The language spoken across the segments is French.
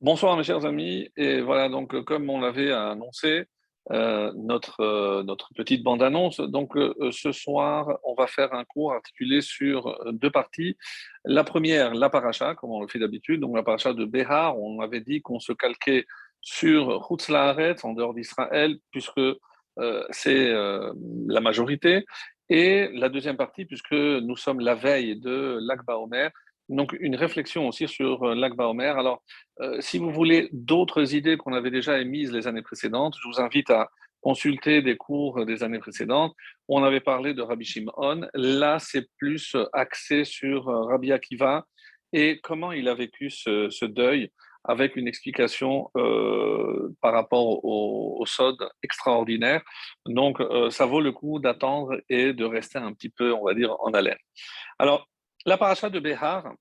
Bonsoir mes chers amis, et voilà donc comme on l'avait annoncé, euh, notre, euh, notre petite bande-annonce. Donc euh, ce soir, on va faire un cours articulé sur deux parties. La première, la paracha, comme on le fait d'habitude, donc la paracha de Béhar, on avait dit qu'on se calquait sur Hutzlaharet, en dehors d'Israël, puisque c'est la majorité. Et la deuxième partie, puisque nous sommes la veille de l'Akba Omer, donc, une réflexion aussi sur euh, l'Akba Omer. Alors, euh, si vous voulez d'autres idées qu'on avait déjà émises les années précédentes, je vous invite à consulter des cours des années précédentes. On avait parlé de Rabbi Shimon. Là, c'est plus axé sur euh, Rabbi Akiva et comment il a vécu ce, deuil avec une explication par rapport au, au, SOD extraordinaire. Donc, ça vaut le coup d'attendre et de rester un petit peu, on va dire, en haleine. Alors, la paracha de Behar,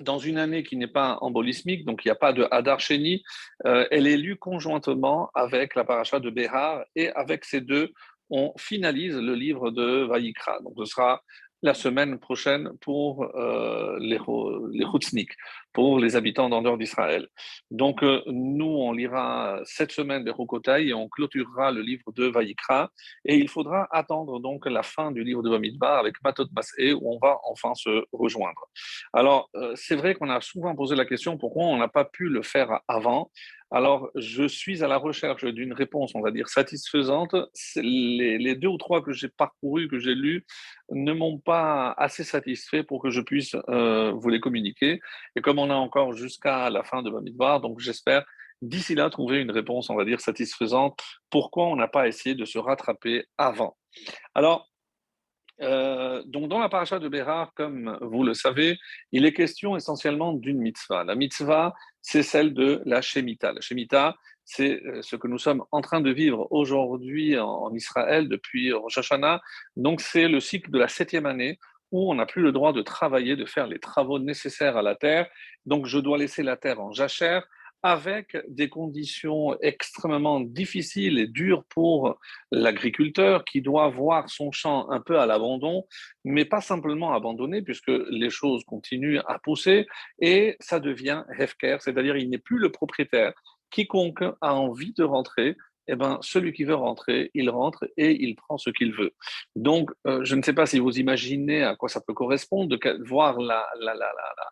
dans une année qui n'est pas embolismique, donc il n'y a pas de Hadar Sheni, euh, elle est lue conjointement avec la paracha de Behar et avec ces deux, on finalise le livre de Vaïkra. Donc ce sera la semaine prochaine pour euh, les, les pour les habitants d'en dehors d'Israël. Donc, euh, nous, on lira cette semaine les Rokotai et on clôturera le livre de Vaïkra. Et il faudra attendre donc la fin du livre de Bamidbar avec Matot Masé, où on va enfin se rejoindre. Alors, euh, c'est vrai qu'on a souvent posé la question pourquoi on n'a pas pu le faire avant? Alors, je suis à la recherche d'une réponse, on va dire, satisfaisante. Les, deux ou trois que j'ai parcourus, que j'ai lus, ne m'ont pas assez satisfait pour que je puisse euh, vous les communiquer. Et comme a encore jusqu'à la fin de Bamidbar, donc j'espère d'ici là trouver une réponse, on va dire, satisfaisante. Pourquoi on n'a pas essayé de se rattraper avant? Alors, euh, donc dans la paracha de Bérard, comme vous le savez, il est question essentiellement d'une mitzvah. La mitzvah, c'est celle de la Shemitah. La Shemitah, c'est euh, ce que nous sommes en train de vivre aujourd'hui en, Israël depuis Rosh Hashanah. Donc c'est le cycle de la septième année où on n'a plus le droit de travailler, de faire les travaux nécessaires à la terre. Donc je dois laisser la terre en jachère avec des conditions extrêmement difficiles et dures pour l'agriculteur qui doit voir son champ un peu à l'abandon, mais pas simplement abandonné puisque les choses continuent à pousser et ça devient hefker, c'est-à-dire il n'est plus le propriétaire. Quiconque a envie de rentrer, eh ben, celui qui veut rentrer, il rentre et il prend ce qu'il veut. Donc, euh, je ne sais pas si vous imaginez à quoi ça peut correspondre de voir la, la, la, la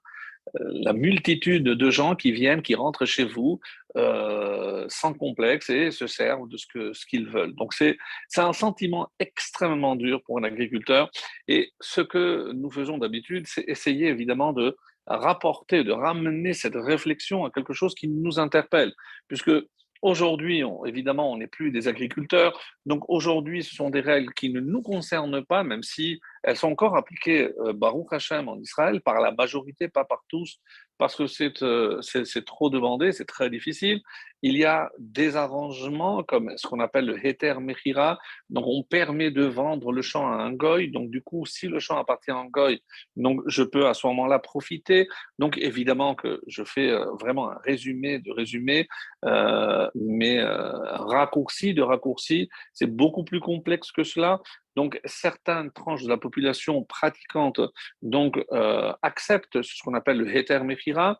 la multitude de gens qui viennent, qui rentrent chez vous euh, sans complexe et se servent de ce qu'ils ce qu'ils veulent. Donc c'est un sentiment extrêmement dur pour un agriculteur. Et ce que nous faisons d'habitude, c'est essayer évidemment de rapporter, de ramener cette réflexion à quelque chose qui nous interpelle, puisque Aujourd'hui, évidemment, on n'est plus des agriculteurs. Donc aujourd'hui, ce sont des règles qui ne nous concernent pas, même si elles sont encore appliquées, euh, Baruch Hashem, en Israël, par la majorité, pas par tous, parce que c'est euh, trop demandé, c'est très difficile. Il y a des arrangements comme ce qu'on appelle le heter mechira, donc on permet de vendre le champ à un goy, donc du coup, si le champ appartient à un goy, donc je peux à ce moment-là profiter. Donc évidemment que je fais euh, vraiment un résumé de résumé, euh, mais euh, raccourci de raccourci, c'est beaucoup plus complexe que cela. Donc, certaines tranches de la population pratiquante donc, euh, acceptent ce qu'on appelle le heter mechira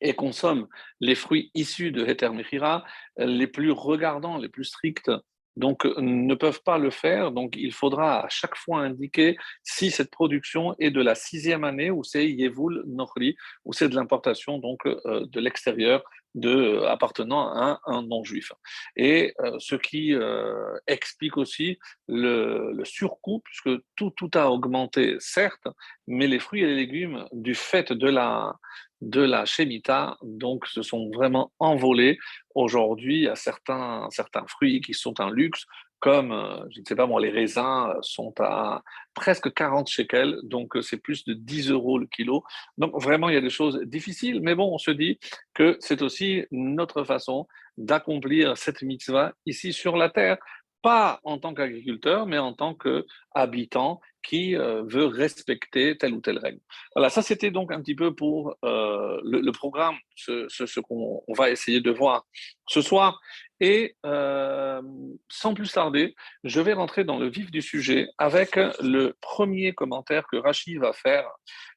et consomment les fruits issus de heter mechira. Les plus regardants, les plus stricts, donc ne peuvent pas le faire. Donc, il faudra à chaque fois indiquer si cette production est de la sixième année ou c'est Yevul Nochri, ou c'est de l'importation donc euh, de l'extérieur de, euh, appartenant à un, non-juif. Et euh, ce qui euh, explique aussi le, le, surcoût, puisque tout, tout a augmenté, certes, mais les fruits et les légumes, du fait de la, de la Shemitah, donc se sont vraiment envolés. Aujourd'hui, a certains, certains fruits qui sont un luxe, comme, euh, je ne sais pas moi, les raisins sont à presque 40 shekels, donc euh, c'est plus de 10 euros le kilo. Donc vraiment, il y a des choses difficiles, mais bon, on se dit que c'est aussi notre façon d'accomplir cette mitzvah ici sur la terre, pas en tant qu'agriculteur, mais en tant qu'habitant qui euh, veut respecter telle ou telle règle. Voilà, ça c'était donc un petit peu pour le, programme, ce, ce qu'on va essayer de voir ce soir. Et euh, sans plus tarder, je vais rentrer dans le vif du sujet avec le premier commentaire que Rachid va faire,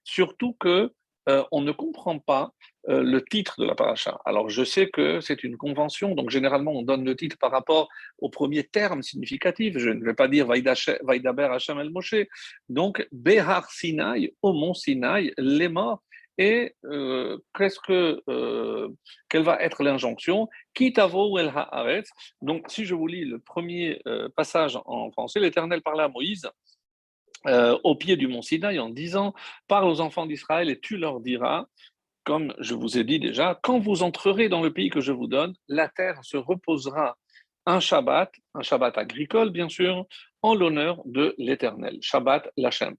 surtout que euh, on ne comprend pas euh, le titre de la paracha. Alors, je sais que c'est une convention, donc généralement, on donne le titre par rapport au premier terme significatif. Je ne vais pas dire Vaïdaber Hashem el Moshe. Donc, Behar Sinai, au mont Sinai, les morts. Et euh, presque, euh, quelle va être l'injonction. Donc, si je vous lis le premier passage en français, l'Éternel parlait à Moïse au pied du mont Sinaï en disant Parle aux enfants d'Israël et tu leur diras comme je vous ai dit déjà, quand vous entrerez dans le pays que je vous donne, la terre se reposera un Shabbat, un Shabbat agricole bien sûr, en l'honneur de l'Éternel, Shabbat Lachem.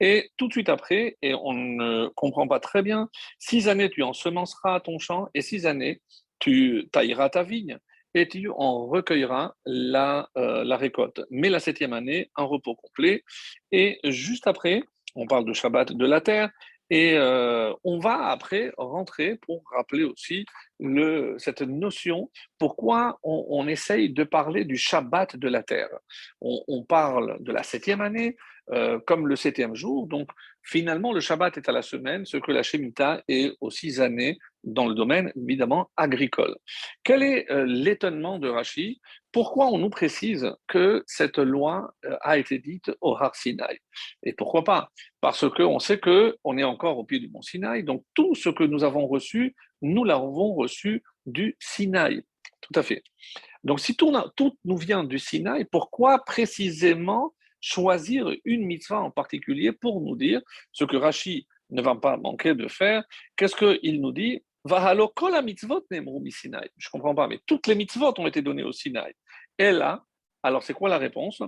Et tout de suite après, et on ne comprend pas très bien, six années tu ensemenceras ton champ et six années tu tailleras ta vigne et tu en recueilleras la, euh, la récolte. Mais la septième année, un repos complet. Et juste après, on parle de Shabbat de la terre, et euh, on va après rentrer pour rappeler aussi cette notion, pourquoi on, essaye de parler du Shabbat de la terre. On, parle de la septième année euh, comme le septième jour, donc finalement le Shabbat est à la semaine, ce que la Shemitah est aux six années dans le domaine évidemment agricole. Quel est euh, l'étonnement de Rashi? Pourquoi on nous précise que cette loi euh, a été dite au Har Sinai? Et pourquoi pas? Parce qu'on sait qu'on est encore au pied du mont Sinaï, donc tout ce que nous avons reçu, nous l'avons reçu du Sinaï. Tout à fait. Donc si tout, tout nous vient du Sinaï, pourquoi précisément choisir une mitzvah en particulier pour nous dire ce que Rashi ne va pas manquer de faire. Qu'est-ce qu'il nous dit? Mitzvot Je ne comprends pas, mais toutes les mitzvot ont été données au Sinaï. Et là, alors c'est quoi la réponse?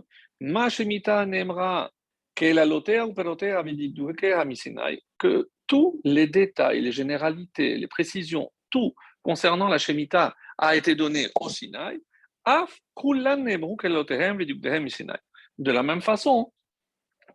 Que tous les détails, les généralités, les précisions, tout concernant la Shemitah a été donné au Sinaï. De la même façon,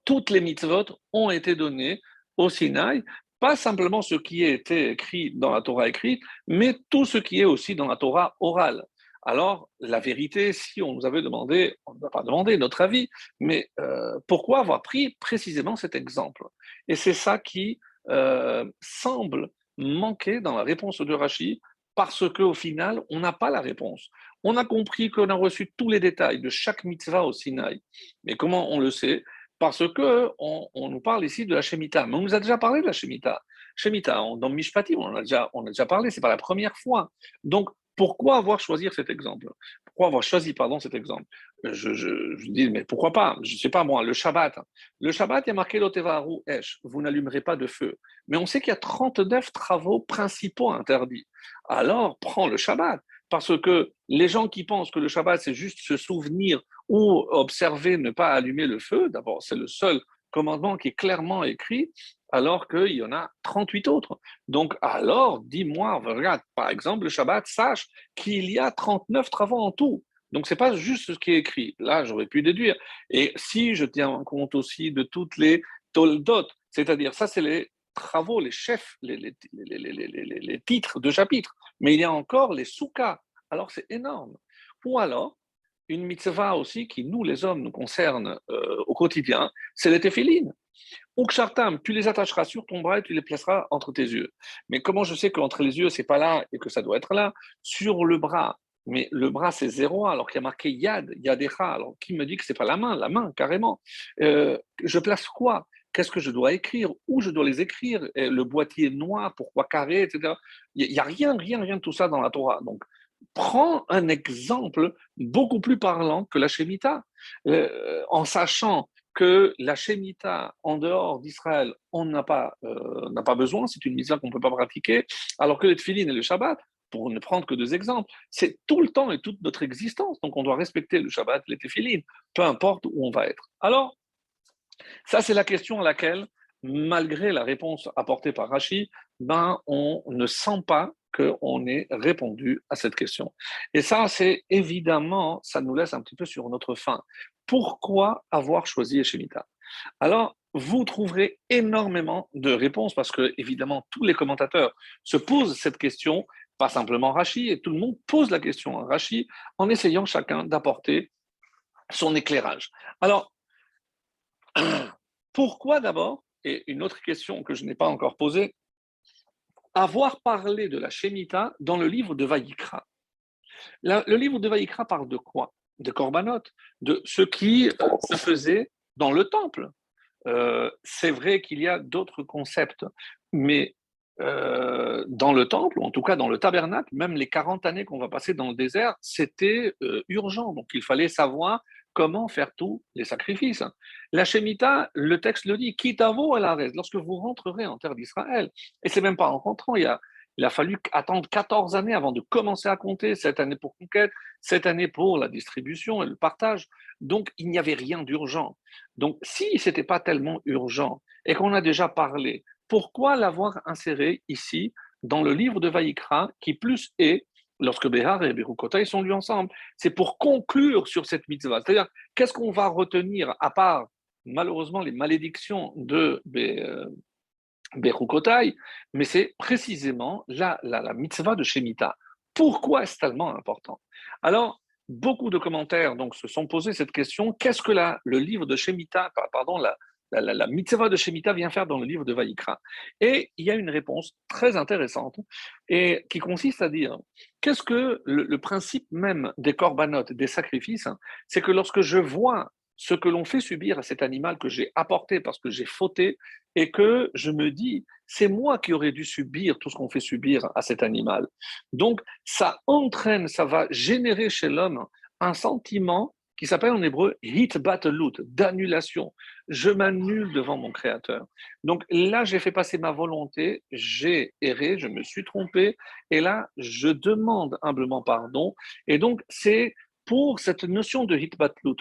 toutes les mitzvot ont été données au Sinaï pas simplement ce qui a été écrit dans la Torah écrite, mais tout ce qui est aussi dans la Torah orale. Alors, la vérité, si on nous avait demandé, on ne va pas demander notre avis, mais euh, pourquoi avoir pris précisément cet exemple? Et c'est ça qui euh, semble manquer dans la réponse de Rashi, parce qu'au final, on n'a pas la réponse. On a compris qu'on a reçu tous les détails de chaque mitzvah au Sinaï. Mais comment on le sait? Parce que on, nous parle ici de la Shemitah. Mais on nous a déjà parlé de la Shemitah. Shemitah, dans Mishpatim, on a déjà, on a déjà parlé, c'est pas la première fois. Donc, pourquoi avoir choisi cet exemple? Pourquoi avoir choisi, pardon, cet exemple? Je, je, dis, mais pourquoi pas? Je ne sais pas, moi, le Shabbat. Le Shabbat, il y a marqué l'Otevaru Esh, vous n'allumerez pas de feu. Mais on sait qu'il y a 39 travaux principaux interdits. Alors, prends le Shabbat. Parce que les gens qui pensent que le Shabbat, c'est juste se souvenir ou observer ne pas allumer le feu, d'abord, c'est le seul commandement qui est clairement écrit, alors qu'il y en a 38 autres. Donc, alors, dis-moi, regarde, par exemple, le Shabbat, sache qu'il y a 39 travaux en tout. Donc, ce n'est pas juste ce qui est écrit. Là, j'aurais pu déduire. Et si je tiens compte aussi de toutes les toldot, c'est-à-dire, ça, c'est les travaux, les chefs, les, titres de chapitres. Mais il y a encore les soukas. Alors, c'est énorme. Ou alors, une mitzvah aussi qui, nous, les hommes, nous concerne euh, au quotidien, c'est les téphilines. Ukshartam, tu les attacheras sur ton bras et tu les placeras entre tes yeux. Mais comment je sais qu'entre les yeux, c'est pas là et que ça doit être là? Sur le bras. Mais le bras, c'est zéro, alors qu'il y a marqué yad, yadecha. Alors, qui me dit que c'est pas la main? La main, carrément. Euh, je place quoi? Qu'est-ce que je dois écrire? Où je dois les écrire? Le boîtier noir, pourquoi carré, etc. Il n'y a rien, rien, rien de tout ça dans la Torah. Donc, prends un exemple beaucoup plus parlant que la Shemitah, euh, en sachant que la Shemitah, en dehors d'Israël, on n'a pas, euh, pas besoin, c'est une mise qu'on ne peut pas pratiquer, alors que les Tfilin et le Shabbat, pour ne prendre que deux exemples, c'est tout le temps et toute notre existence. Donc on doit respecter le Shabbat, les Tfilin, peu importe où on va être. Alors, ça c'est la question à laquelle, malgré la réponse apportée par Rashi, ben, on ne sent pas qu'on ait répondu à cette question. Et ça, c'est évidemment, ça nous laisse un petit peu sur notre faim. Pourquoi avoir choisi Eshemita Alors, vous trouverez énormément de réponses parce que, évidemment, tous les commentateurs se posent cette question, pas simplement Rachi, et tout le monde pose la question à Rachi en essayant chacun d'apporter son éclairage. Alors, pourquoi d'abord? Et une autre question que je n'ai pas encore posée, avoir parlé de la Shemitah dans le livre de Vaïkra. le livre de Vaïkra parle de quoi? De Korbanot, de ce qui euh, se faisait dans le temple. Euh, c'est vrai qu'il y a d'autres concepts, mais euh, dans le temple, ou en tout cas dans le tabernacle, même les 40 années qu'on va passer dans le désert, c'était urgent. Donc il fallait savoir comment faire tous les sacrifices. La Shemitah, le texte le dit, quittavo à la reste, lorsque vous rentrerez en terre d'Israël. Et c'est même pas en rentrant, il a, il a fallu attendre 14 années avant de commencer à compter, cette année pour conquête, cette année pour la distribution et le partage. Donc, il n'y avait rien d'urgent. Donc, si ce n'était pas tellement urgent et qu'on a déjà parlé, pourquoi l'avoir inséré ici dans le livre de Vaïkra, qui plus est lorsque Béhar et Berukotai sont lus ensemble. C'est pour conclure sur cette mitzvah. C'est-à-dire, qu'est-ce qu'on va retenir, à part malheureusement les malédictions de Berukotai, euh, mais c'est précisément la, la, mitzvah de Shemitah. Pourquoi est-ce tellement important? Alors, beaucoup de commentaires donc, se sont posés cette question qu'est-ce que la, le livre de Shemitah, pardon, la, la, mitzvah de Shemitah vient faire dans le livre de Vaïkra. Et il y a une réponse très intéressante et qui consiste à dire qu'est-ce que le, principe même des corbanotes, des sacrifices, c'est que lorsque je vois ce que l'on fait subir à cet animal que j'ai apporté parce que j'ai fauté et que je me dis, c'est moi qui aurais dû subir tout ce qu'on fait subir à cet animal. Donc, ça entraîne, ça va générer chez l'homme un sentiment qui s'appelle en hébreu hit battelut, d'annulation. Je m'annule devant mon Créateur. Donc là, j'ai fait passer ma volonté, j'ai erré, je me suis trompé, et là, je demande humblement pardon. Et donc, c'est pour cette notion de hit battelut.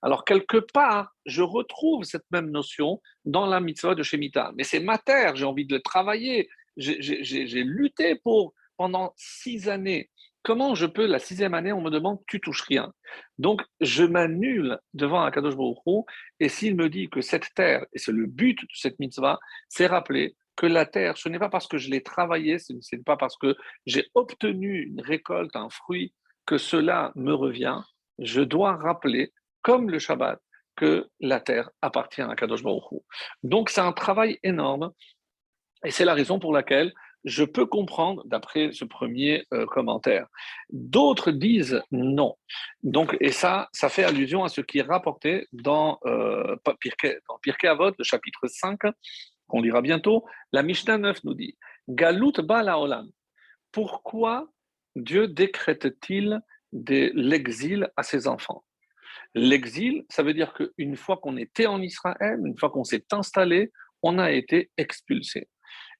Alors, quelque part, je retrouve cette même notion dans la mitzvah de Shemitah. Mais c'est ma terre, j'ai envie de le travailler. J'ai lutté pour pendant six années comment je peux, la sixième année, on me demande, tu touches rien. Donc, je m'annule devant Akadosh Baruch et s'il me dit que cette terre, et c'est le but de cette mitzvah, c'est rappeler que la terre, ce n'est pas parce que je l'ai travaillée, ce n'est pas parce que j'ai obtenu une récolte, un fruit, que cela me revient. Je dois rappeler, comme le Shabbat, que la terre appartient à Kadosh Baruch Donc, c'est un travail énorme, et c'est la raison pour laquelle je peux comprendre d'après ce premier euh, commentaire. D'autres disent non. Donc, et ça, ça fait allusion à ce qui est rapporté dans, euh, Avot, le chapitre 5, qu'on lira bientôt. La Mishnah 9 nous dit Galut Bala Olam. Pourquoi Dieu décrète-t-il l'exil à ses enfants? L'exil, ça veut dire qu'une fois qu'on était en Israël, une fois qu'on s'est installé, on a été expulsé.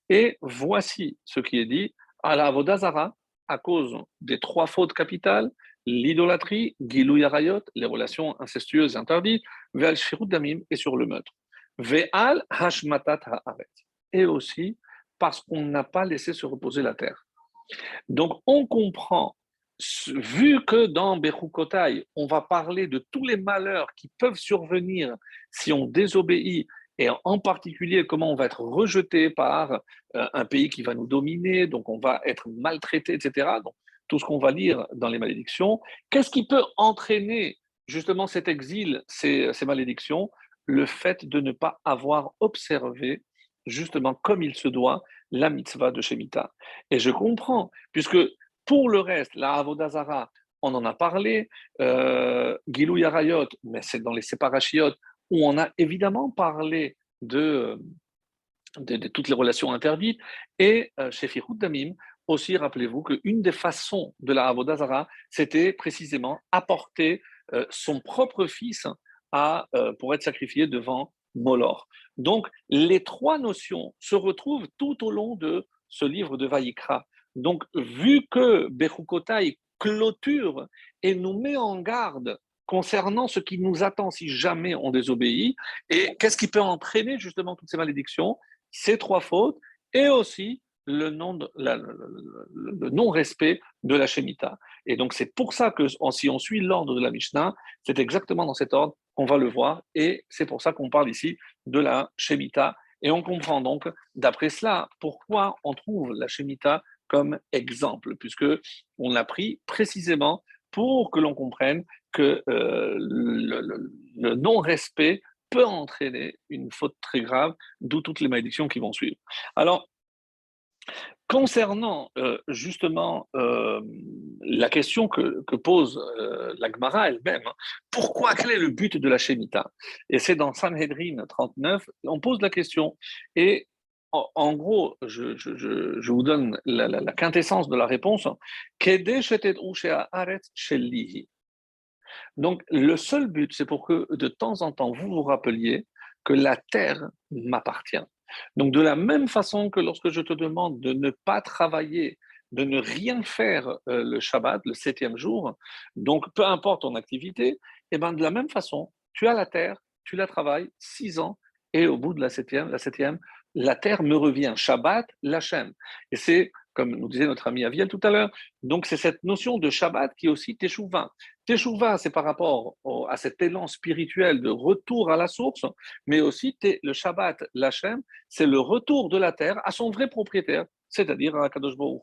Et voici ce qui est dit à la Avodazara, à cause des trois fautes capitales, l'idolâtrie, Gilou Yarayot, les relations incestueuses interdites, Ve'al Shirut Damim et sur le meurtre. Ve'al Hashmatat Haaret. Et aussi parce qu'on n'a pas laissé se reposer la terre. Donc on comprend, vu que dans Bechukotai, on va parler de tous les malheurs qui peuvent survenir si on désobéit et en particulier comment on va être rejeté par euh, un pays qui va nous dominer, donc on va être maltraité, etc. Donc, tout ce qu'on va lire dans les malédictions. Qu'est-ce qui peut entraîner justement cet exil, ces, malédictions? Le fait de ne pas avoir observé justement comme il se doit la mitzvah de Shemitah. Et je comprends, puisque pour le reste, la Avodazara, on en a parlé, euh, Gilou Yarayot, mais c'est dans les séparachiotes, où on a évidemment parlé de, de, toutes les relations interdites. Et euh, chez Firhout Damim, aussi, rappelez-vous qu'une des façons de la Avodazara, c'était précisément apporter euh, son propre fils à, euh, pour être sacrifié devant Molor. Donc, les trois notions se retrouvent tout au long de ce livre de Vaïkra. Donc, vu que Bechukotai clôture et nous met en garde concernant ce qui nous attend si jamais on désobéit et qu'est-ce qui peut entraîner justement toutes ces malédictions, ces trois fautes et aussi le, non-respect de la Shemitah. Et donc c'est pour ça que si on suit l'ordre de la Mishnah, c'est exactement dans cet ordre qu'on va le voir et c'est pour ça qu'on parle ici de la Shemitah. Et on comprend donc, d'après cela, pourquoi on trouve la Shemitah comme exemple, puisque on l'a pris précisément pour que l'on comprenne que euh, le, non-respect peut entraîner une faute très grave, d'où toutes les malédictions qui vont suivre. Alors, Concernant euh, justement euh, la question que, pose euh, la Gemara elle-même, hein, pourquoi, quel est le but de la Shemitah? Et c'est dans Sanhedrin 39, on pose la question. Et en, gros, je, vous donne la, quintessence de la réponse. Donc, le seul but, c'est pour que de temps en temps, vous vous rappeliez que la terre m'appartient. Donc, de la même façon que lorsque je te demande de ne pas travailler, de ne rien faire euh, le Shabbat, le septième jour, donc peu importe ton activité, et eh ben de la même façon, tu as la terre, tu la travailles six ans, et au bout de la septième, la septième, la terre me revient. Shabbat, l'Hachem. Et c'est, comme nous disait notre ami Aviel tout à l'heure, donc c'est cette notion de Shabbat qui aussi Teshuvah. Teshuvah, c'est par rapport à cet élan spirituel de retour à la source, mais aussi le Shabbat, l'Hachem, c'est le retour de la terre à son vrai propriétaire, c'est-à-dire à Kadosh Baruch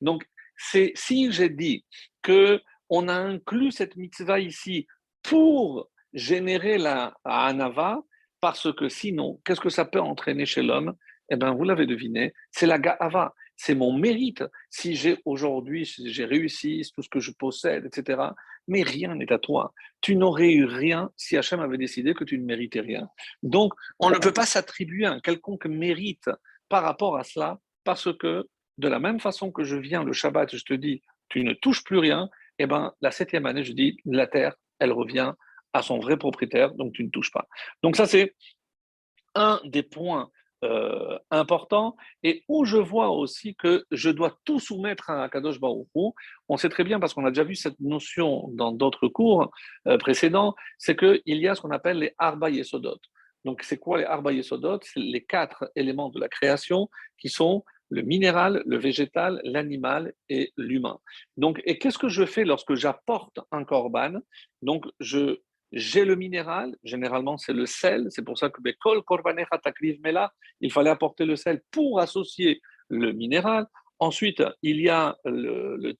Donc, si j'ai dit que on a inclus cette mitzvah ici pour générer la anava, parce que sinon, qu'est-ce que ça peut entraîner chez l'homme? Eh bien, vous l'avez deviné, c'est la ga'ava, c'est mon mérite. Si j'ai aujourd'hui, j'ai réussi, tout ce que je possède, etc. Mais rien n'est à toi. Tu n'aurais eu rien si Hachem avait décidé que tu ne méritais rien. Donc, on ne peut pas s'attribuer un quelconque mérite par rapport à cela, parce que de la même façon que je viens le Shabbat, je te dis, tu ne touches plus rien, eh ben, la septième année, je dis, la terre, elle revient à son vrai propriétaire, donc tu ne touches pas. Donc ça, c'est un des points euh, importants et où je vois aussi que je dois tout soumettre à Kadosh Baruch On sait très bien, parce qu'on a déjà vu cette notion dans d'autres cours euh, précédents, c'est qu'il y a ce qu'on appelle les Arba Yesodot. Donc, c'est quoi les Arba Yesodot? C'est les quatre éléments de la création qui sont le minéral, le végétal, l'animal et l'humain. Donc, et qu'est-ce que je fais lorsque j'apporte un korban? Donc, je j'ai le minéral, généralement c'est le sel, c'est pour ça que il fallait apporter le sel pour associer le minéral. Ensuite, il y a le, le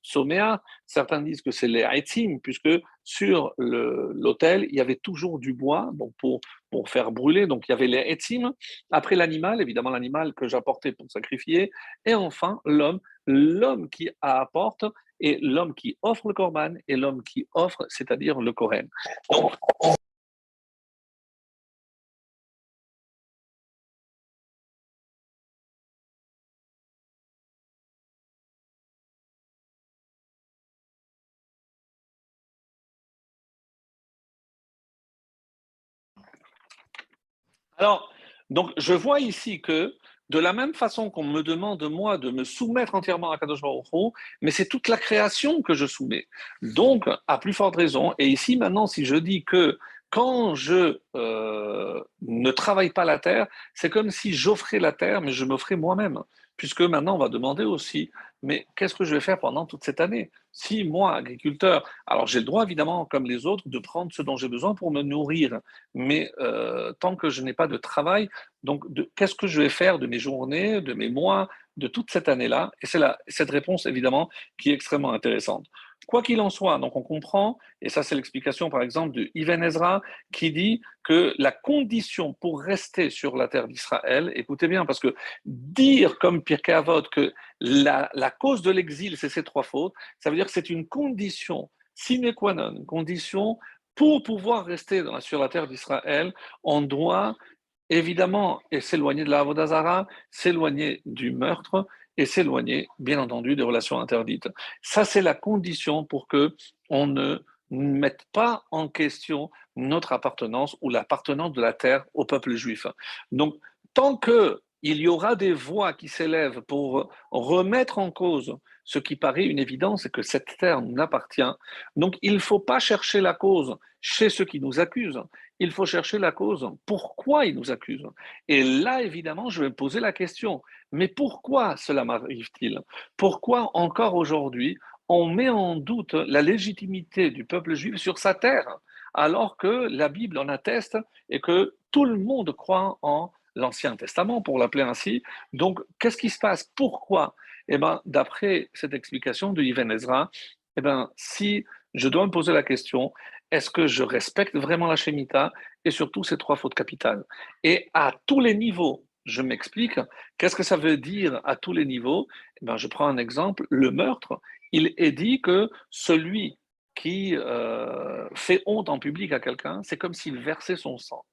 certains disent que c'est les haïtim, puisque sur l'autel, il y avait toujours du bois pour, pour faire brûler, donc il y avait les haïtim. Après l'animal, évidemment l'animal que j'apportais pour sacrifier, et enfin l'homme, l'homme qui apporte et l'homme qui offre le korban et l'homme qui offre, c'est-à-dire le kohen. alors, donc, je vois ici que de la même façon qu'on me demande, moi, de me soumettre entièrement à Kadosh Baruch mais c'est toute la création que je soumets. Donc, à plus forte raison, et ici maintenant, si je dis que quand je euh, ne travaille pas la terre, c'est comme si j'offrais la terre, mais je m'offrais moi-même. Puisque maintenant, on va demander aussi, mais qu'est-ce que je vais faire pendant toute cette année? Si moi, agriculteur, alors j'ai le droit évidemment, comme les autres, de prendre ce dont j'ai besoin pour me nourrir, mais euh, tant que je n'ai pas de travail, donc qu'est-ce que je vais faire de mes journées, de mes mois, de toute cette année-là? Et c'est cette réponse évidemment qui est extrêmement intéressante. Quoi qu'il en soit, donc on comprend, et ça c'est l'explication par exemple de Ibn Ezra, qui dit que la condition pour rester sur la terre d'Israël, écoutez bien, parce que dire comme Pirkei Avot que la, cause de l'exil c'est ces trois fautes, ça veut dire que c'est une condition sine qua non, une condition pour pouvoir rester sur la terre d'Israël, on doit évidemment s'éloigner de la Avodazara, s'éloigner du meurtre, et s'éloigner, bien entendu, des relations interdites. Ça, c'est la condition pour que on ne mette pas en question notre appartenance ou l'appartenance de la terre au peuple juif. Donc, tant que il y aura des voix qui s'élèvent pour remettre en cause ce qui paraît une évidence, c'est que cette terre nous appartient. Donc il ne faut pas chercher la cause chez ceux qui nous accusent, il faut chercher la cause pourquoi ils nous accusent. Et là, évidemment, je vais me poser la question, mais pourquoi cela m'arrive-t-il? Pourquoi encore aujourd'hui on met en doute la légitimité du peuple juif sur sa terre, alors que la Bible en atteste et que tout le monde croit en l'Ancien Testament, pour l'appeler ainsi. Donc, qu'est-ce qui se passe? Pourquoi? Eh bien, d'après cette explication de Ibn Ezra, eh ben, si je dois me poser la question, est-ce que je respecte vraiment la Shemitah et surtout ces trois fautes capitales? Et à tous les niveaux, je m'explique. Qu'est-ce que ça veut dire à tous les niveaux? Eh ben, Je prends un exemple, le meurtre. Il est dit que celui qui euh, fait honte en public à quelqu'un, c'est comme s'il versait son sang.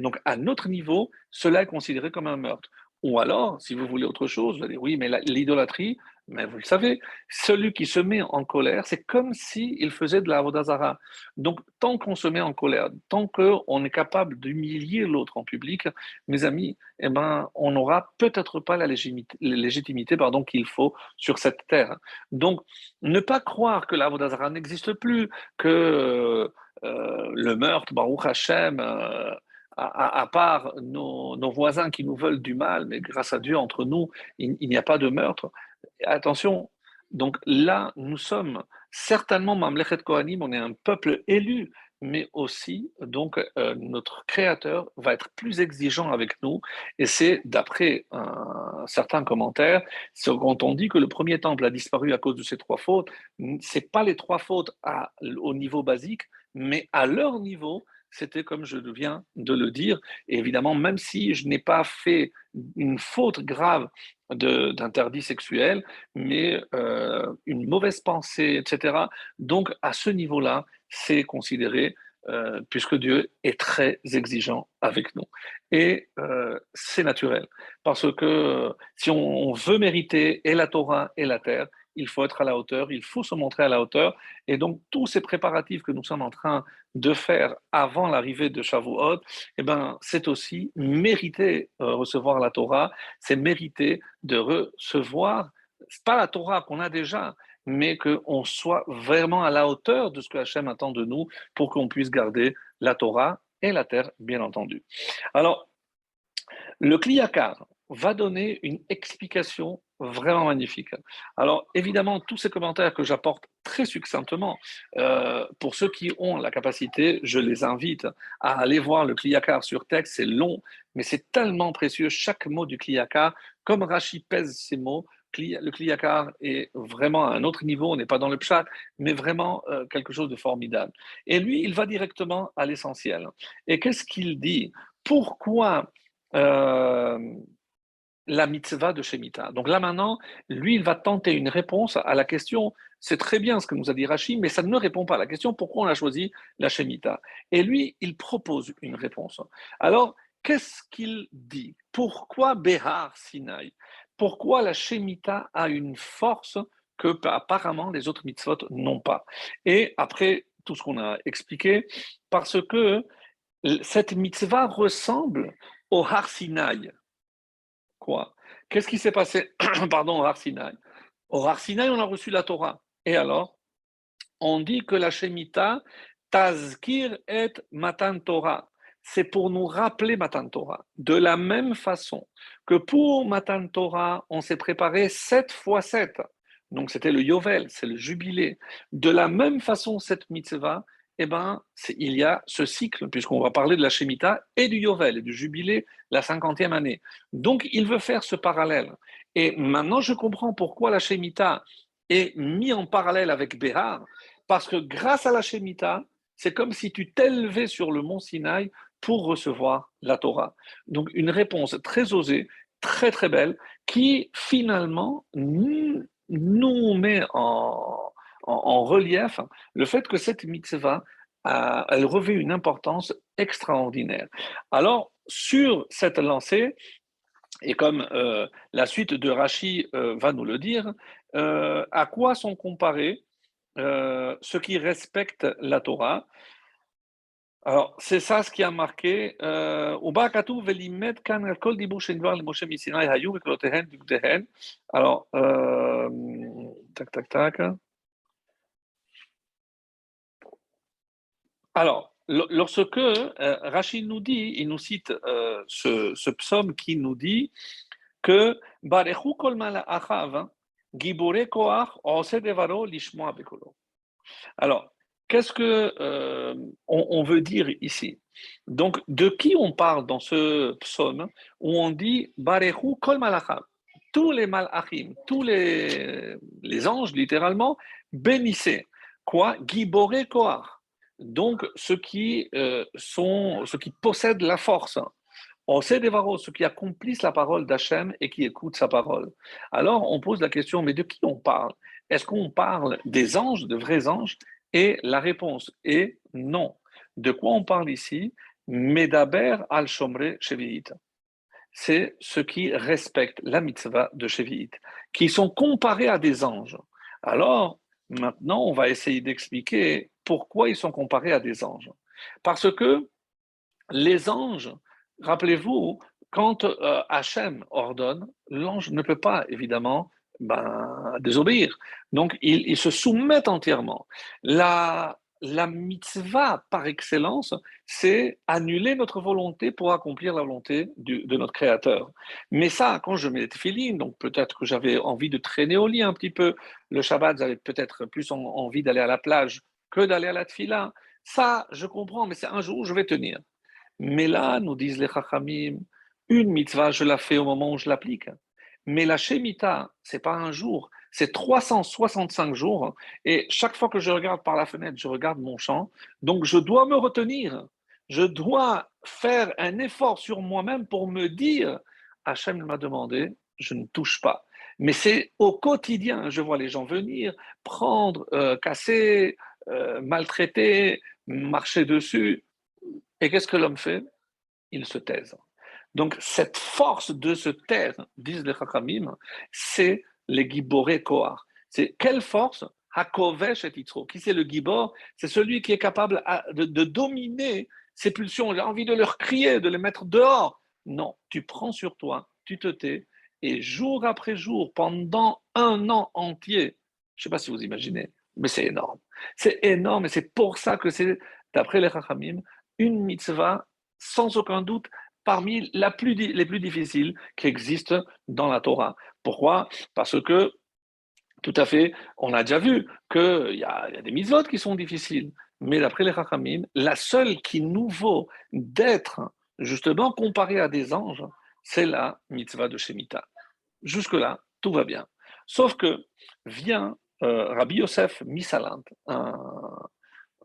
Donc, à notre niveau, cela est considéré comme un meurtre. Ou alors, si vous voulez autre chose, vous allez dire oui, mais l'idolâtrie, mais vous le savez, celui qui se met en colère, c'est comme s'il faisait de la Vodazara. Donc, tant qu'on se met en colère, tant qu'on est capable d'humilier l'autre en public, mes amis, eh ben, on n'aura peut-être pas la légitimité, pardon, qu'il faut sur cette terre. Donc, ne pas croire que la Vodazara n'existe plus, que euh, le meurtre, Baruch Hashem, euh, à, part nos, voisins qui nous veulent du mal, mais grâce à Dieu, entre nous, il, n'y a pas de meurtre. Attention, donc là, nous sommes certainement Mamlechet Kohanim, on est un peuple élu, mais aussi, donc, euh, notre Créateur va être plus exigeant avec nous. Et c'est, d'après un certain commentaire, quand on dit que le premier temple a disparu à cause de ces trois fautes, c'est pas les trois fautes au niveau basique, mais à leur niveau, c'était comme je viens de le dire. Évidemment, même si je n'ai pas fait une faute grave d'interdit sexuel, mais euh, une mauvaise pensée, etc. Donc, à ce niveau-là, c'est considéré, euh, puisque Dieu est très exigeant avec nous. Et euh, c'est naturel, parce que si on veut mériter et la Torah et la terre, il faut être à la hauteur, il faut se montrer à la hauteur. Et donc, tous ces préparatifs que nous sommes en train de faire avant l'arrivée de Shavuot, eh ben, c'est aussi mériter euh, recevoir la Torah, c'est mériter de recevoir, pas la Torah qu'on a déjà, mais qu'on soit vraiment à la hauteur de ce que Hachem attend de nous pour qu'on puisse garder la Torah et la terre, bien entendu. Alors, le Kliyakar va donner une explication vraiment magnifique. Alors, évidemment, tous ces commentaires que j'apporte très succinctement, euh, pour ceux qui ont la capacité, je les invite à aller voir le Kliyakar sur texte. C'est long, mais c'est tellement précieux, chaque mot du Kliyakar. Comme Rashi pèse ces mots, le Kliyakar est vraiment à un autre niveau, on n'est pas dans le pshat, mais vraiment euh, quelque chose de formidable. Et lui, il va directement à l'essentiel. Et qu'est-ce qu'il dit? Pourquoi euh, la mitzvah de Shemitah. Donc là maintenant, lui, il va tenter une réponse à la question, c'est très bien ce que nous a dit Rachid, mais ça ne répond pas à la question pourquoi on a choisi la Shemitah. Et lui, il propose une réponse. Alors, qu'est-ce qu'il dit? Pourquoi Behar Sinai? Pourquoi la Shemitah a une force que apparemment les autres mitzvot n'ont pas? Et après tout ce qu'on a expliqué, parce que cette mitzvah ressemble au Har Sinai. Quoi? Qu'est-ce qui s'est passé Pardon, au Har Sinai. Au Har Sinai, on a reçu la Torah. Et alors? On dit que la Shemitah, Tazkir et Matan Torah. C'est pour nous rappeler Matan Torah. De la même façon que pour Matan Torah, on s'est préparé 7 fois 7. Donc c'était le Yovel, c'est le jubilé. De la même façon, cette mitzvah, eh ben, il y a ce cycle, puisqu'on va parler de la Shemitah et du Yovel, et du jubilé, la cinquantième année. Donc, il veut faire ce parallèle. Et maintenant, je comprends pourquoi la Shemitah est mise en parallèle avec Béhar, parce que grâce à la Shemitah, c'est comme si tu t'élevais sur le mont Sinaï pour recevoir la Torah. Donc, une réponse très osée, très très belle, qui finalement nous met en, en, relief le fait que cette mitzvah, elle revêt une importance extraordinaire. Alors, sur cette lancée, et comme euh, la suite de Rachi euh, va nous le dire, euh, à quoi sont comparés ceux qui respectent la Torah? Alors, c'est ça ce qui a marqué. Alors, tac, tac, tac. Alors, lorsque euh, Rachid nous dit, il nous cite euh, ce, psaume qui nous dit que Alors, qu'est-ce que euh, on, veut dire ici? Donc, de qui on parle dans ce psaume où on dit Barechu kol tous les malachim, tous les, les anges littéralement, bénissaient. Quoi? Gibore Koach donc ceux qui, euh, sont, ceux qui possèdent la force. On sait des ceux qui accomplissent la parole d'Hachem et qui écoutent sa parole. Alors, on pose la question, mais de qui on parle? Est-ce qu'on parle des anges, de vrais anges? Et la réponse est non. De quoi on parle ici? Medaber al-Shomre Shevi'it. C'est ceux qui respectent la mitzvah de Shevi'it, qui sont comparés à des anges. Alors, maintenant, on va essayer d'expliquer pourquoi ils sont comparés à des anges. Parce que les anges, rappelez-vous, quand euh, Hachem ordonne, l'ange ne peut pas, évidemment, ben, désobéir. Donc, il, il, se soumet entièrement. La, la mitzvah par excellence, c'est annuler notre volonté pour accomplir la volonté de notre Créateur. Mais ça, quand je mets les donc peut-être que j'avais envie de traîner au lit un petit peu, le Shabbat, j'avais peut-être plus envie d'aller à la plage que d'aller à la tefila. Ça, je comprends, mais c'est un jour où je vais tenir. Mais là, nous disent les chachamim, une mitzvah, je la fais au moment où je l'applique. Mais la Shemitah, c'est pas un jour, c'est 365 jours. Et chaque fois que je regarde par la fenêtre, je regarde mon champ. Donc, je dois me retenir. Je dois faire un effort sur moi-même pour me dire Hachem m'a demandé, je ne touche pas. Mais c'est au quotidien. Je vois les gens venir, prendre, euh, casser, euh, maltraiter, marcher dessus. Et qu'est-ce que l'homme fait? Il se taise. Donc, cette force de se taire, disent les Chachamim, c'est les Giboré Kohar. C'est quelle force? Hakovesh et Yitzro. Qui c'est le Gibor? C'est celui qui est capable de, dominer ses pulsions. J'ai envie de leur crier, de les mettre dehors. Non, tu prends sur toi, tu te tais, et jour après jour, pendant un an entier, je ne sais pas si vous imaginez, mais c'est énorme. C'est énorme, et c'est pour ça que c'est, d'après les Rachamim, une mitzvah, sans aucun doute, parmi la plus, les plus difficiles qui existent dans la Torah. Pourquoi? Parce que, tout à fait, on a déjà vu qu'il y, a, y a des mitzvot qui sont difficiles. Mais d'après les Chachamim, la seule qui nous vaut d'être justement comparée à des anges, c'est la mitzvah de Shemitah. Jusque-là, tout va bien. Sauf que vient Rabbi Yosef Misalant, un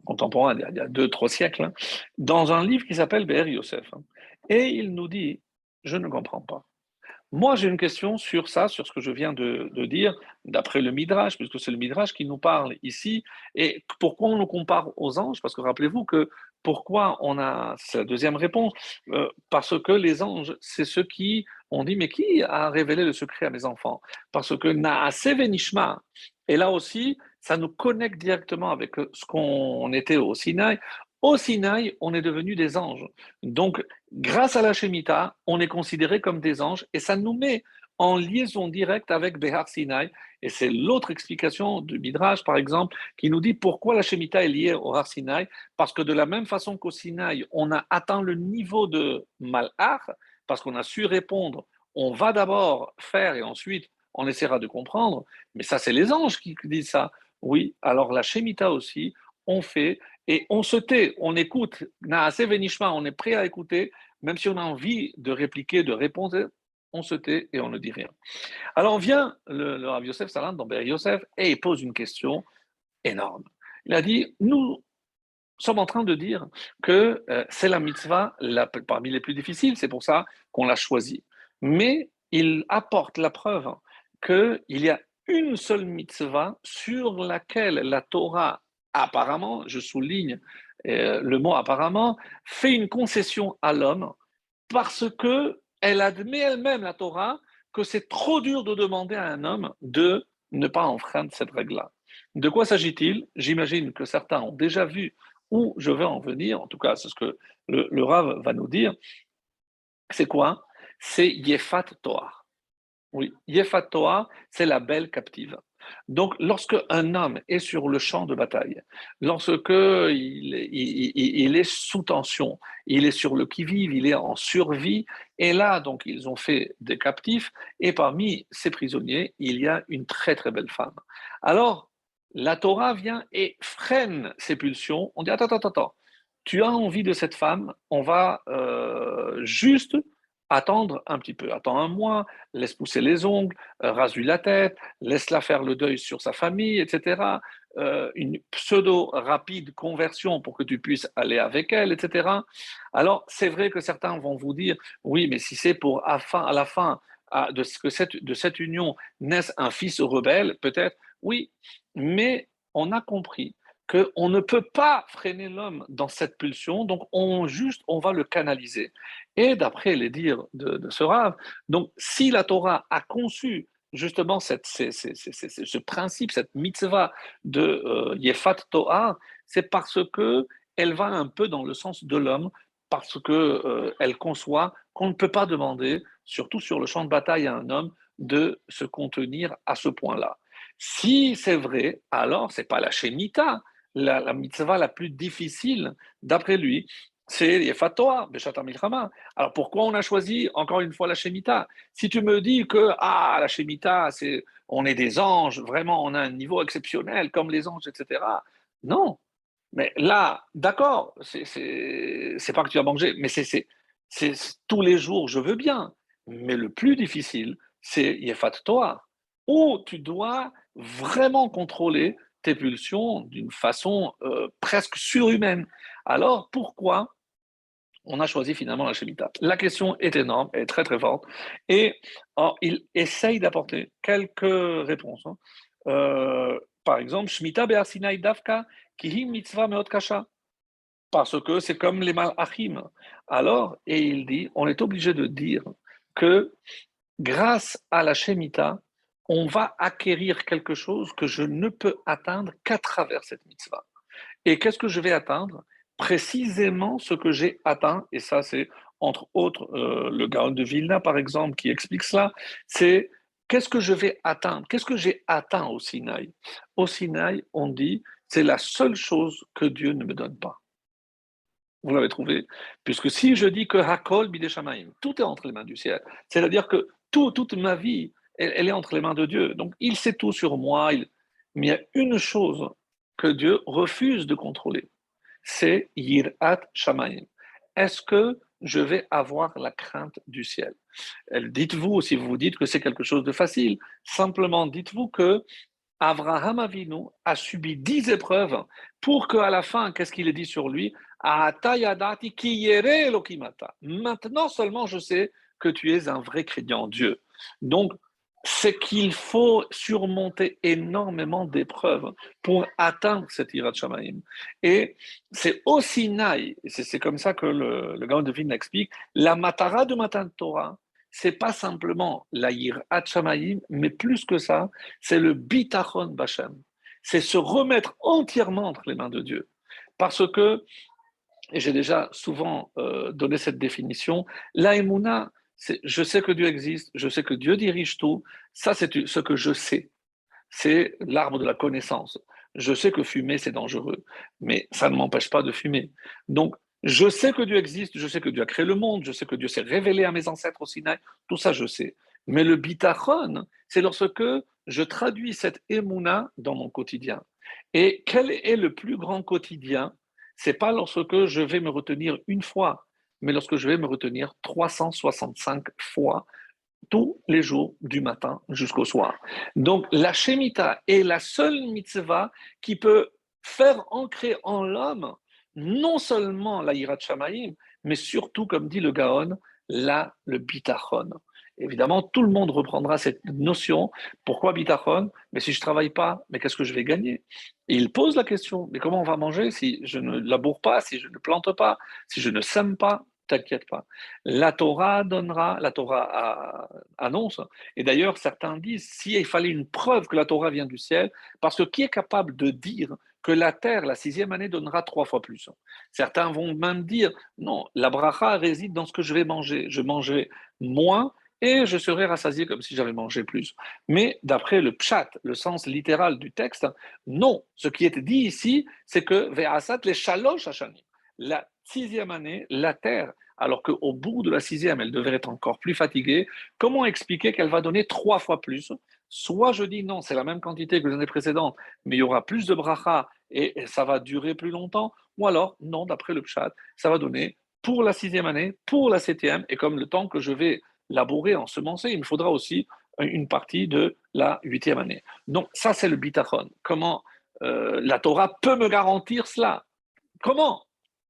contemporain il y a deux, trois siècles, hein, dans un livre qui s'appelle Be'er Yosef. Hein, et il nous dit, je ne comprends pas. Moi, j'ai une question sur ça, sur ce que je viens de, dire, d'après le Midrash, puisque c'est le Midrash qui nous parle ici. Et pourquoi on nous compare aux anges? Parce que rappelez-vous que pourquoi on a, c'est la deuxième réponse, euh, parce que les anges, c'est ceux qui ont dit, mais qui a révélé le secret à mes enfants? Parce que Naase Venishma, et là aussi, ça nous connecte directement avec ce qu'on était au Sinaï. Au Sinaï, on est devenu des anges. Donc, grâce à la Shemitah, on est considéré comme des anges et ça nous met en liaison directe avec Behar Sinaï. Et c'est l'autre explication du Midrash, par exemple, qui nous dit pourquoi la Shemitah est liée au Har Sinaï. Parce que de la même façon qu'au Sinaï, on a atteint le niveau de Malach, parce qu'on a su répondre, on va d'abord faire et ensuite on essaiera de comprendre. Mais ça, c'est les anges qui disent ça. Oui, alors la Shemitah aussi, on fait et on se tait, on écoute, on est prêt à écouter, même si on a envie de répliquer, de répondre, on se tait et on ne dit rien. Alors vient le, le Rav Yosef Salant dans Ber Yosef et il pose une question énorme. Il a dit, nous sommes en train de dire que euh, c'est la mitzvah la, parmi les plus difficiles, c'est pour ça qu'on l'a choisi. Mais il apporte la preuve qu'il y a une seule mitzvah sur laquelle la Torah apparemment, je souligne euh, le mot apparemment, fait une concession à l'homme parce que elle admet elle-même, la Torah, que c'est trop dur de demander à un homme de ne pas enfreindre cette règle-là. De quoi s'agit-il? J'imagine que certains ont déjà vu où je vais en venir, en tout cas c'est ce que le, le va nous dire. C'est quoi? C'est Yefat Torah. Oui, Yefat Torah, c'est la belle captive. Donc, lorsque un homme est sur le champ de bataille, lorsque il, est sous tension, il est sur le qui-vive, il est en survie, et là, donc, ils ont fait des captifs, et parmi ces prisonniers, il y a une très très belle femme. Alors, la Torah vient et freine ces pulsions. On dit attends, attends, attends, tu as envie de cette femme, on va euh, juste attendre un petit peu, attends un mois, laisse pousser les ongles, euh, rase-lui la tête, laisse-la faire le deuil sur sa famille, etc. Euh, une pseudo-rapide conversion pour que tu puisses aller avec elle, etc. Alors, c'est vrai que certains vont vous dire, oui, mais si c'est pour à, à la fin de, que cette, de cette union naisse un fils rebelle, peut-être, oui, mais on a compris qu'on ne peut pas freiner l'homme dans cette pulsion, donc on juste on va le canaliser. Et d'après les dires de, ce Rav, donc si la Torah a conçu justement cette, ce principe, cette mitzvah de euh, Yefat Torah, c'est parce que elle va un peu dans le sens de l'homme, parce que euh, elle conçoit qu'on ne peut pas demander, surtout sur le champ de bataille, à un homme de se contenir à ce point-là. Si c'est vrai, alors c'est pas la Shemitah, la, mitzvah la plus difficile, d'après lui, c'est Yefatoa, Beshata Milchama. Alors pourquoi on a choisi encore une fois la Shemitah? Si tu me dis que ah, la Shemitah, c'est, on est des anges, vraiment on a un niveau exceptionnel comme les anges, etc. Non. Mais là, d'accord, c'est, pas que tu as mangé, mais c'est, tous les jours, je veux bien. Mais le plus difficile, c'est Yefat où tu dois vraiment contrôler tes pulsions d'une façon euh, presque surhumaine. Alors pourquoi on a choisi finalement la Shemitah? La question est énorme, elle est très très forte, et il essaye d'apporter quelques réponses. Hein. Euh, par exemple, Shemitah Be'asinaï Davka Kihim Mitzvah Meot Kasha. Parce que c'est comme les malachim. Alors, et il dit, on est obligé de dire que grâce à la Shemitah, on va acquérir quelque chose que je ne peux atteindre qu'à travers cette mitzvah. Et qu'est-ce que je vais atteindre? Précisément ce que j'ai atteint, et ça c'est entre autres euh, le Gaon de Vilna par exemple qui explique cela, c'est qu'est-ce que je vais atteindre? Qu'est-ce que j'ai atteint au Sinaï? Au Sinaï, on dit, c'est la seule chose que Dieu ne me donne pas. Vous l'avez trouvé? Puisque si je dis que Hakol Bideshamaim, tout est entre les mains du ciel, c'est-à-dire que tout, toute ma vie, elle, est entre les mains de Dieu. Donc il sait tout sur moi, mais il y a une chose que Dieu refuse de contrôler, c'est Yirat Shamayim. Est-ce que je vais avoir la crainte du ciel? Dites-vous, si vous vous dites que c'est quelque chose de facile, simplement dites-vous que Abraham Avinu a subi dix épreuves pour qu'à la fin, qu'est-ce qu'il est dit sur lui? Maintenant seulement je sais que tu es un vrai crédit en Dieu. Donc, c'est qu'il faut surmonter énormément d'épreuves pour atteindre cette Irat Shamaim. Et c'est au Sinaï, c'est comme ça que le, le de Vin explique, la Matara de Matan Torah, c'est pas simplement la Irat Shamaim, mais plus que ça, c'est le Bitachon Bashem. C'est se remettre entièrement entre les mains de Dieu. Parce que, et j'ai déjà souvent euh, donné cette définition, la je sais que Dieu existe, je sais que Dieu dirige tout, ça c'est ce que je sais. C'est l'arbre de la connaissance. Je sais que fumer c'est dangereux, mais ça ne m'empêche pas de fumer. Donc, je sais que Dieu existe, je sais que Dieu a créé le monde, je sais que Dieu s'est révélé à mes ancêtres au Sinaï, tout ça je sais. Mais le bitachon, c'est lorsque je traduis cette émouna dans mon quotidien. Et quel est le plus grand quotidien? C'est pas lorsque je vais me retenir une fois mais lorsque je vais me retenir 365 fois tous les jours du matin jusqu'au soir. Donc la Shemitah est la seule mitzvah qui peut faire ancrer en l'homme non seulement la Yirat Shamayim, mais surtout, comme dit le Gaon, la, le bitachon. Évidemment, tout le monde reprendra cette notion. Pourquoi bitachon? Mais si je travaille pas, mais qu'est-ce que je vais gagner? Il pose la question, mais comment on va manger si je ne laboure pas, si je ne plante pas, si je ne sème pas? T'inquiète pas. La Torah donnera, la Torah annonce, et d'ailleurs certains disent, s'il fallait une preuve que la Torah vient du ciel, parce que qui est capable de dire que la terre, la sixième année, donnera trois fois plus? Certains vont même dire, non, la bracha réside dans ce que je vais manger. Je mangerai moins et je serai rassasié comme si j'avais mangé plus. Mais d'après le pshat, le sens littéral du texte, non. Ce qui est dit ici, c'est que ve'asat les shalosh La sixième année, la Terre, alors qu'au bout de la sixième, elle devrait être encore plus fatiguée, comment expliquer qu'elle va donner trois fois plus? Soit je dis non, c'est la même quantité que l'année précédente, mais il y aura plus de bracha et, ça va durer plus longtemps, ou alors non, d'après le chat, ça va donner pour la sixième année, pour la septième, et comme le temps que je vais labourer, ensemencer, il me faudra aussi une partie de la huitième année. Donc ça, c'est le bitachon. Comment euh, la Torah peut me garantir cela? Comment?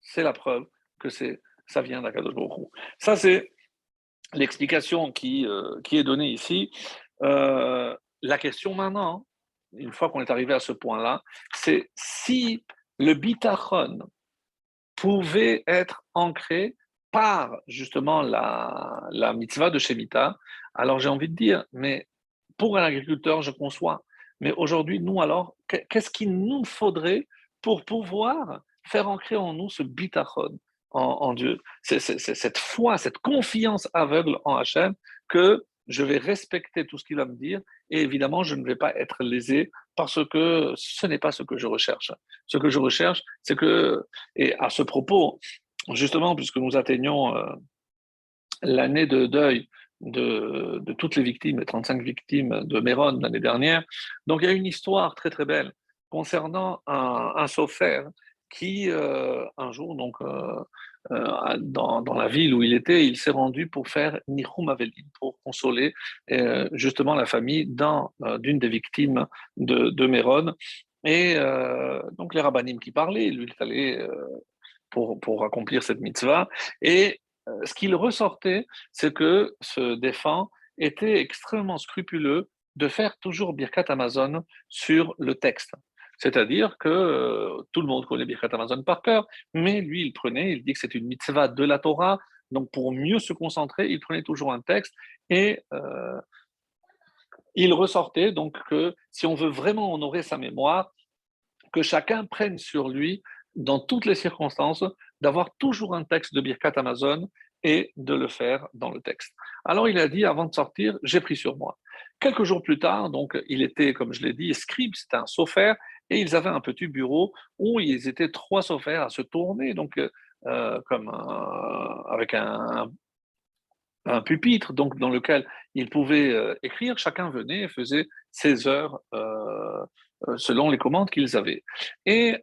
C'est la preuve que c'est ça vient d'Akadosh Baruch Ça, c'est l'explication qui, euh, qui est donnée ici. Euh, la question maintenant, une fois qu'on est arrivé à ce point-là, c'est si le bitachon pouvait être ancré par justement la, la mitzvah de Shemitah, alors j'ai envie de dire, mais pour un agriculteur, je conçois. Mais aujourd'hui, nous alors, qu'est-ce qu'il nous faudrait pour pouvoir faire ancrer en nous ce bitachon en, Dieu, cette foi, cette confiance aveugle en Hachem que je vais respecter tout ce qu'il va me dire et évidemment, je ne vais pas être lésé parce que ce n'est pas ce que je recherche. Ce que je recherche, c'est que, et à ce propos, justement, puisque nous atteignons euh, l'année de deuil de, toutes les victimes, les 35 victimes de Méron l'année dernière, donc il y a une histoire très très belle concernant un, un qui, euh, un jour, donc, euh, euh, dans, la ville où il était, il s'est rendu pour faire Nihum Avelin, pour consoler justement la famille d'une des victimes de, de Méron. Et donc, les rabbinim qui parlaient, lui, il allé pour, pour accomplir cette mitzvah. Et ce qu'il ressortait, c'est que ce défunt était extrêmement scrupuleux de faire toujours Birkat Amazon sur le texte. C'est-à-dire que euh, tout le monde connaît Birkat Amazon par cœur, mais lui, il prenait, il dit que c'est une mitzvah de la Torah, donc pour mieux se concentrer, il prenait toujours un texte et euh, il ressortait donc que si on veut vraiment honorer sa mémoire, que chacun prenne sur lui, dans toutes les circonstances, d'avoir toujours un texte de Birkat Amazon et de le faire dans le texte. Alors il a dit, avant de sortir, j'ai pris sur moi. Quelques jours plus tard, donc il était, comme je l'ai dit, scribe, c'était un sophère, et ils avaient un petit bureau où ils étaient trois sophères à se tourner, donc euh, comme avec un, pupitre, donc dans lequel ils pouvaient euh, écrire. Chacun venait et faisait ses heures euh, selon les commandes qu'ils avaient. Et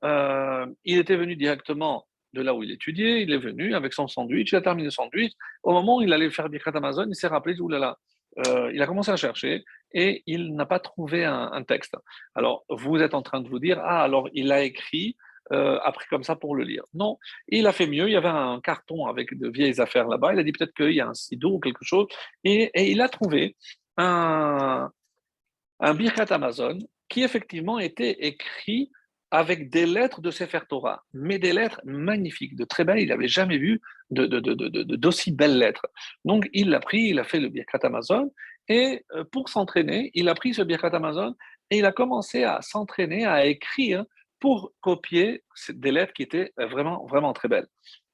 il était venu directement de là où il étudiait, il est venu avec son sandwich, il a terminé le sandwich. Au moment où il allait faire Birkat Amazon, il s'est rappelé, oulala, euh, il a commencé à chercher et il n'a pas trouvé un, texte. Alors, vous êtes en train de vous dire, ah, alors il a écrit, euh, après comme ça pour le lire. Non, il a fait mieux, il y avait un carton avec de vieilles affaires là-bas, il a dit peut-être qu'il y a un sido ou quelque chose, et, il a trouvé un, un Birkat Amazon qui effectivement était écrit avec des lettres de Sefer Torah, mais des lettres magnifiques, de très belles. Il n'avait jamais vu d'aussi de, belles lettres. Donc, il l'a pris, il a fait le Birkat Amazon, et euh, pour s'entraîner, il a pris ce Birkat Amazon et il a commencé à s'entraîner, à écrire pour copier des lettres qui étaient vraiment, vraiment très belles.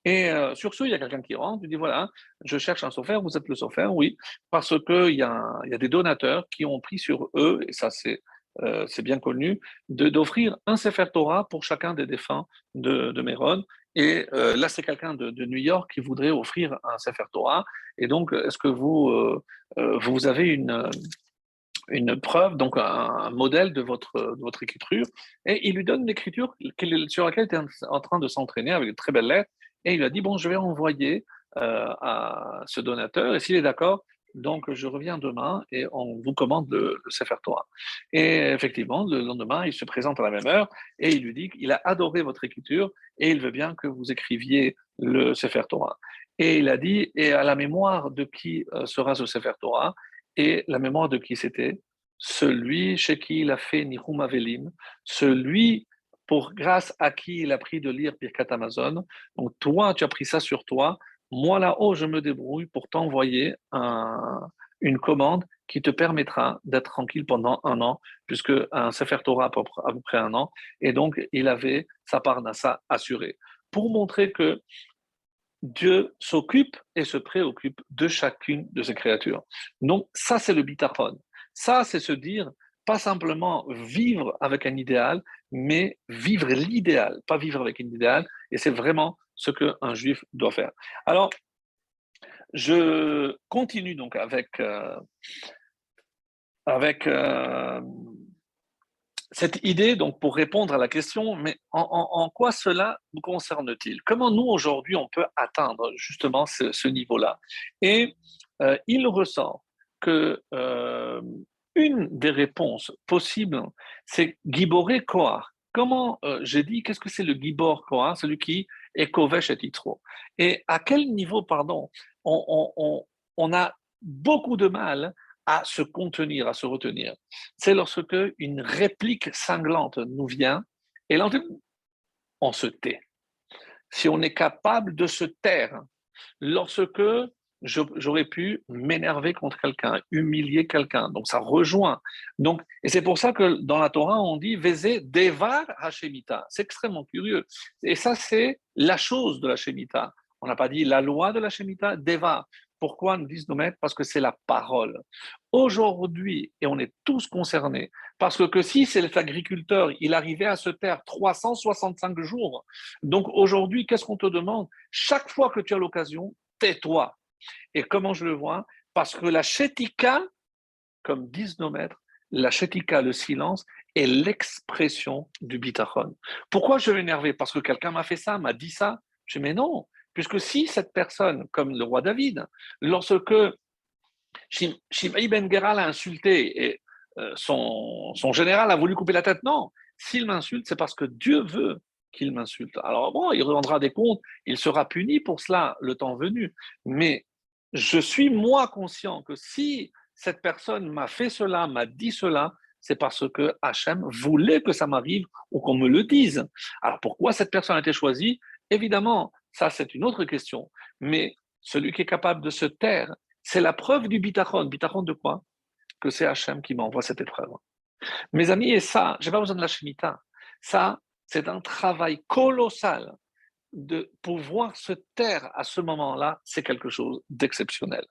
Et euh, sur ce, il y a quelqu'un qui rentre, il dit voilà, je cherche un sophère, vous êtes le sophère, oui, parce qu'il y, y a des donateurs qui ont pris sur eux, et ça c'est euh, c'est bien connu, d'offrir un Sefer Torah pour chacun des défunts de, de Méron. Et euh, là, c'est quelqu'un de, New York qui voudrait offrir un Sefer Torah. Et donc, est-ce que vous, euh, vous avez une, une preuve, donc un, modèle de votre, votre écriture? Et il lui donne l'écriture sur laquelle il était en train de s'entraîner avec de très belles lettres. Et il a dit, bon, je vais envoyer à ce donateur, et s'il est d'accord, donc je reviens demain et on vous commande le, Sefer Torah. Et effectivement, le lendemain, il se présente à la même heure et il lui dit qu'il a adoré votre écriture et il veut bien que vous écriviez le Sefer Torah. Et il a dit, et à la mémoire de qui euh, sera ce Sefer Torah? Et la mémoire de qui c'était? Celui chez qui il a fait Nihum Avelim, celui pour grâce à qui il a pris de lire Birkat Amazon. Donc toi, tu as pris ça sur toi moi là-haut, je me débrouille pour t'envoyer une commande qui te permettra d'être tranquille pendant un an, puisque un Sefer Torah à peu, près un an, et donc il avait sa part d'assa assurée, pour montrer que Dieu s'occupe et se préoccupe de chacune de ses créatures. Donc ça, c'est le bitachon. Ça, c'est se dire, pas simplement vivre avec un idéal, mais vivre l'idéal, pas vivre avec un idéal. Et c'est vraiment ce qu'un juif doit faire. Alors, je continue donc avec, euh, avec euh, cette idée, donc pour répondre à la question, mais en, quoi cela nous concerne-t-il? Comment nous, aujourd'hui, on peut atteindre justement ce, niveau-là? Et euh, il ressort que une des réponses possibles, c'est Giboré Kohar. Comment j'ai dit, qu'est-ce que c'est le Gibor Kohar Celui qui est Kovesh et Titro. Et à quel niveau, pardon, on, a beaucoup de mal à se contenir, à se retenir? C'est lorsque une réplique cinglante nous vient et là, on se tait. Si on est capable de se taire, lorsque j'aurais pu m'énerver contre quelqu'un, humilier quelqu'un. Donc ça rejoint. Donc, et c'est pour ça que dans la Torah, on dit Vézé Devar Hashemita. C'est extrêmement curieux. Et ça, c'est la chose de la Shemita. On n'a pas dit la loi de la Shemita, Devar. Pourquoi nous disent nos maîtres? Parce que c'est la parole. Aujourd'hui, et on est tous concernés, parce que, que si c'est l'agriculteur, il arrivait à se taire 365 jours. Donc aujourd'hui, qu'est-ce qu'on te demande? Chaque fois que tu as l'occasion, tais-toi. Et comment je le vois? Parce que la chétika, comme disent nos maîtres, la chétika, le silence, est l'expression du bitachon. Pourquoi je vais m'énerver? Parce que quelqu'un m'a fait ça, m'a dit ça. Je dis, mais non, Puisque si cette personne, comme le roi David, lorsque Shimei Ben Geral a insulté et euh, son, général a voulu couper la tête, non, s'il m'insulte, c'est parce que Dieu veut qu'il m'insulte. Alors bon, il rendra des comptes, il sera puni pour cela le temps venu. Mais je suis moi conscient que si cette personne m'a fait cela, m'a dit cela, c'est parce que Hachem voulait que ça m'arrive ou qu'on me le dise. Alors pourquoi cette personne a été choisie? Évidemment, ça, c'est une autre question. Mais celui qui est capable de se taire, c'est la preuve du bitachon. Bitachon de quoi? Que c'est Hachem qui m'envoie cette épreuve. Mes amis, et ça, je n'ai pas besoin de la Shemitah. Ça, c'est un travail colossal de pouvoir se taire à ce moment-là, c'est quelque chose d'exceptionnel.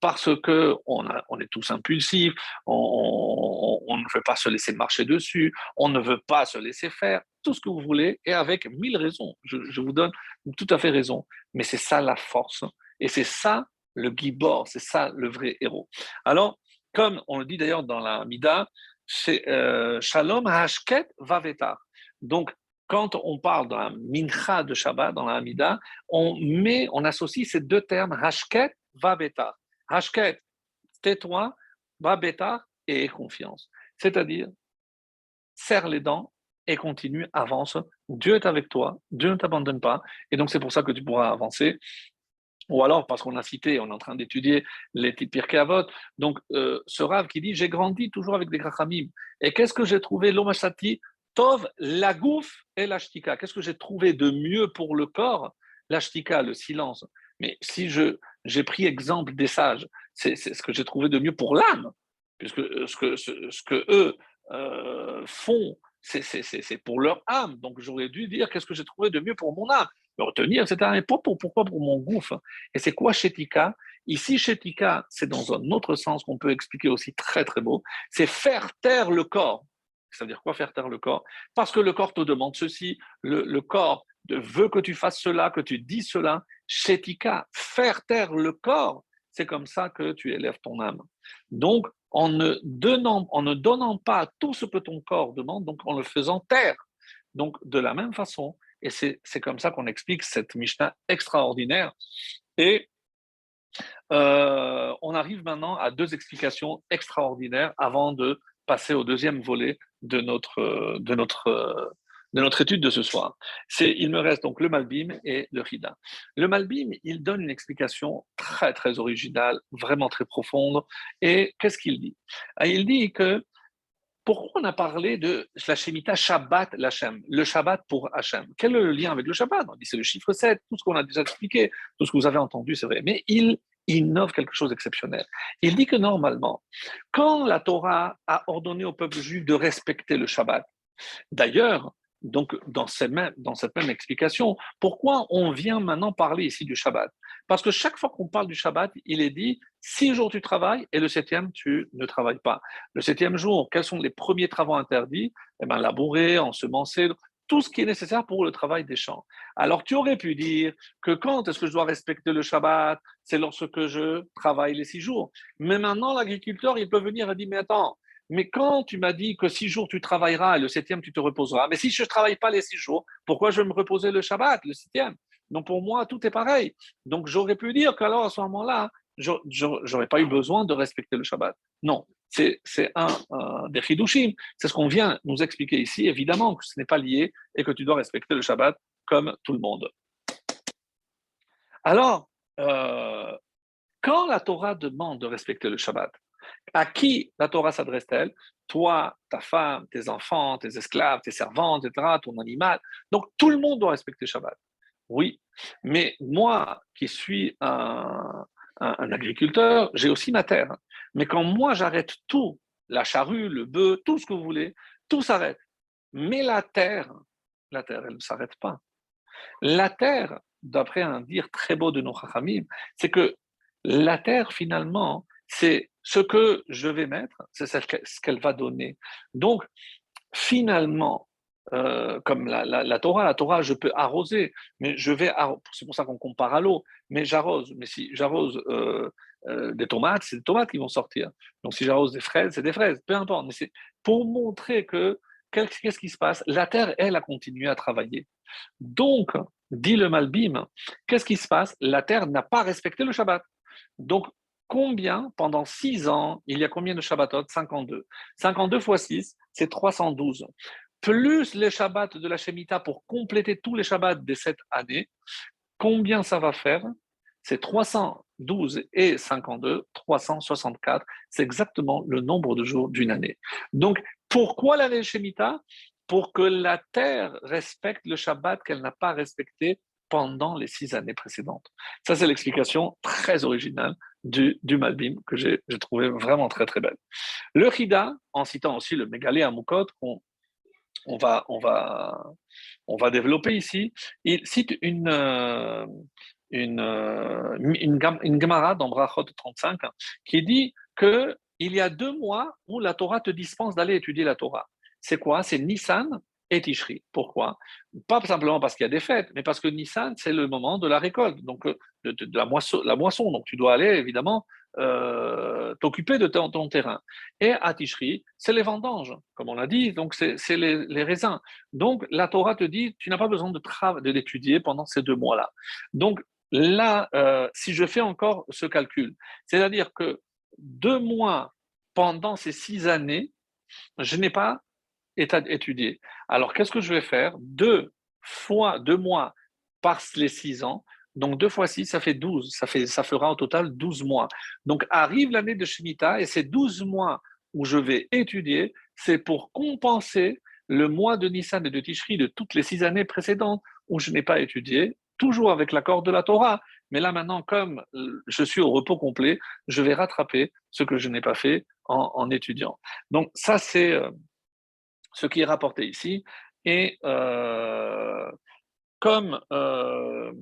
Parce que on, est tous impulsifs, on, ne veut pas se laisser marcher dessus, on ne veut pas se laisser faire, tout ce que vous voulez, et avec mille raisons. Je, vous donne tout à fait raison. Mais c'est ça la force. Et c'est ça le gibor, c'est ça le vrai héros. Alors, comme on le dit d'ailleurs dans la Mida, c'est euh, Shalom Hashket Vavetar. Donc, quand on parle dans la mincha de Shabbat, dans la Hamida, on associe ces deux termes, hashket, va beta. Hashket, tais-toi, va beta et confiance. C'est-à-dire, serre les dents et continue, avance. Dieu est avec toi, Dieu ne t'abandonne pas, et donc c'est pour ça que tu pourras avancer. Ou alors, parce qu'on a cité, on est en train d'étudier les Pirkei Avot, donc euh, ce Rav qui dit J'ai grandi toujours avec des Grachamim. Et qu'est-ce que j'ai trouvé? L'Omashati Tov, la gouffe et l'ashtika. Qu'est-ce que j'ai trouvé de mieux pour le corps? L'ashtika, le silence. Mais si je, j'ai pris exemple des sages, c'est, ce que j'ai trouvé de mieux pour l'âme, puisque ce que, ce, que eux euh, font, c'est, pour leur âme. Donc j'aurais dû dire qu'est-ce que j'ai trouvé de mieux pour mon âme, me retenir, etc. Mais pas pour, pourquoi pour mon gouffre Et c'est quoi Shetika? Ici, Shetika, c'est dans un autre sens qu'on peut expliquer aussi très très beau, c'est faire taire le corps. Ça veut dire quoi faire taire le corps? Parce que le corps te demande ceci, le, corps veut que tu fasses cela, que tu dis cela. Shetika, faire taire le corps, c'est comme ça que tu élèves ton âme. Donc, en ne, donnant, en ne donnant pas tout ce que ton corps demande, donc en le faisant taire. Donc, de la même façon, et c'est comme ça qu'on explique cette Mishnah extraordinaire. Et euh, on arrive maintenant à deux explications extraordinaires avant de passer au deuxième volet de notre, de notre, de notre étude de ce soir. C'est, il me reste donc le Malbim et le Rida. Le Malbim, il donne une explication très, très originale, vraiment très profonde. Et qu'est-ce qu'il dit? Ah, Il dit que pourquoi on a parlé de la Shemitah Shabbat l'Hachem, le Shabbat pour Hachem? Quel est le lien avec le Shabbat? On dit c'est le chiffre 7, tout ce qu'on a déjà expliqué, tout ce que vous avez entendu, c'est vrai. Mais il innove quelque chose d'exceptionnel. Il dit que normalement, quand la Torah a ordonné au peuple juif de respecter le Shabbat, d'ailleurs, donc dans, dans cette même explication, pourquoi on vient maintenant parler ici du Shabbat? Parce que chaque fois qu'on parle du Shabbat, il est dit six jours tu travailles et le septième tu ne travailles pas. Le septième jour, quels sont les premiers travaux interdits? Eh bien, labourer, ensemencer, tout ce qui est nécessaire pour le travail des champs. Alors tu aurais pu dire que quand est-ce que je dois respecter le Shabbat C'est lorsque je travaille les six jours. Mais maintenant, l'agriculteur, il peut venir et dire, mais attends, mais quand tu m'as dit que six jours tu travailleras et le septième tu te reposeras, mais si je ne travaille pas les six jours, pourquoi je vais me reposer le Shabbat, le septième? Donc pour moi, tout est pareil. Donc j'aurais pu dire qu'alors à ce moment-là, je n'aurais pas eu besoin de respecter le Shabbat. Non, c'est un, des chidushim. C'est ce qu'on vient nous expliquer ici. Évidemment que ce n'est pas lié et que tu dois respecter le Shabbat comme tout le monde. Alors, euh, quand la Torah demande de respecter le Shabbat, à qui la Torah s'adresse-t-elle? Toi, ta femme, tes enfants, tes esclaves, tes servantes, etc., ton animal. Donc tout le monde doit respecter le Shabbat. Oui, mais moi qui suis un, agriculteur, j'ai aussi ma terre. Mais quand moi j'arrête tout, la charrue, le bœuf, tout ce que vous voulez, tout s'arrête. Mais la terre, la terre, elle ne s'arrête pas. La terre, d'après un dire très beau de nos Chachamim, c'est que la terre, finalement, c'est ce que je vais mettre, c'est ce qu'elle va donner. Donc, finalement, euh, comme la, Torah, la Torah, je peux arroser, mais je vais, c'est pour ça qu'on compare à l'eau, mais j'arrose. Mais si j'arrose euh, euh, des tomates, c'est des tomates qui vont sortir. Donc si j'arrose des fraises, c'est des fraises, peu importe. Mais c'est pour montrer que qu'est-ce qui se passe? La terre, elle, a continué à travailler. Donc, dit le Malbim, qu'est-ce qui se passe? La terre n'a pas respecté le Shabbat. Donc, combien, pendant six ans, il y a combien de Shabbatot? 52. 52 fois 6, c'est 312. Plus les Shabbats de la Shemitah pour compléter tous les Shabbats des sept années, combien ça va faire? C'est 312 et 52, 364. C'est exactement le nombre de jours d'une année. Donc, pourquoi la Shemitah Pour que la terre respecte le Shabbat qu'elle n'a pas respecté pendant les six années précédentes. Ça, c'est l'explication très originale du, du Malbim que j'ai trouvé vraiment très très belle. Le Hida, en citant aussi le Mégalé à Moukot, qu'on on va, on, va, on va développer ici, il cite une, euh, une, euh, une, une Gemara dans Brachot 35 qui dit qu'il y a deux mois où la Torah te dispense d'aller étudier la Torah. C'est quoi? C'est Nissan et Tishri. Pourquoi? Pas simplement parce qu'il y a des fêtes, mais parce que Nissan, c'est le moment de la récolte, donc euh, de, la, moisson, la, moisson, Donc tu dois aller évidemment euh, t'occuper de ton, terrain. Et à Tishri, c'est les vendanges, comme on l'a dit, donc c'est les, raisins. Donc la Torah te dit, tu n'as pas besoin de, de l'étudier pendant ces deux mois-là. Donc là, euh, si je fais encore ce calcul, c'est-à-dire que deux mois pendant ces six années, je n'ai pas étudié. Alors, qu'est-ce que je vais faire? Deux fois, deux mois par les six ans. Donc, deux fois six, ça fait douze. Ça, fait, ça fera au total douze mois. Donc, arrive l'année de Shemitah et ces douze mois où je vais étudier, c'est pour compenser le mois de Nissan et de Tishri de toutes les six années précédentes où je n'ai pas étudié, toujours avec l'accord de la Torah. Mais là maintenant, comme je suis au repos complet, je vais rattraper ce que je n'ai pas fait en, étudiant. Donc ça, c'est euh, ce qui est rapporté ici. Et euh, comme euh,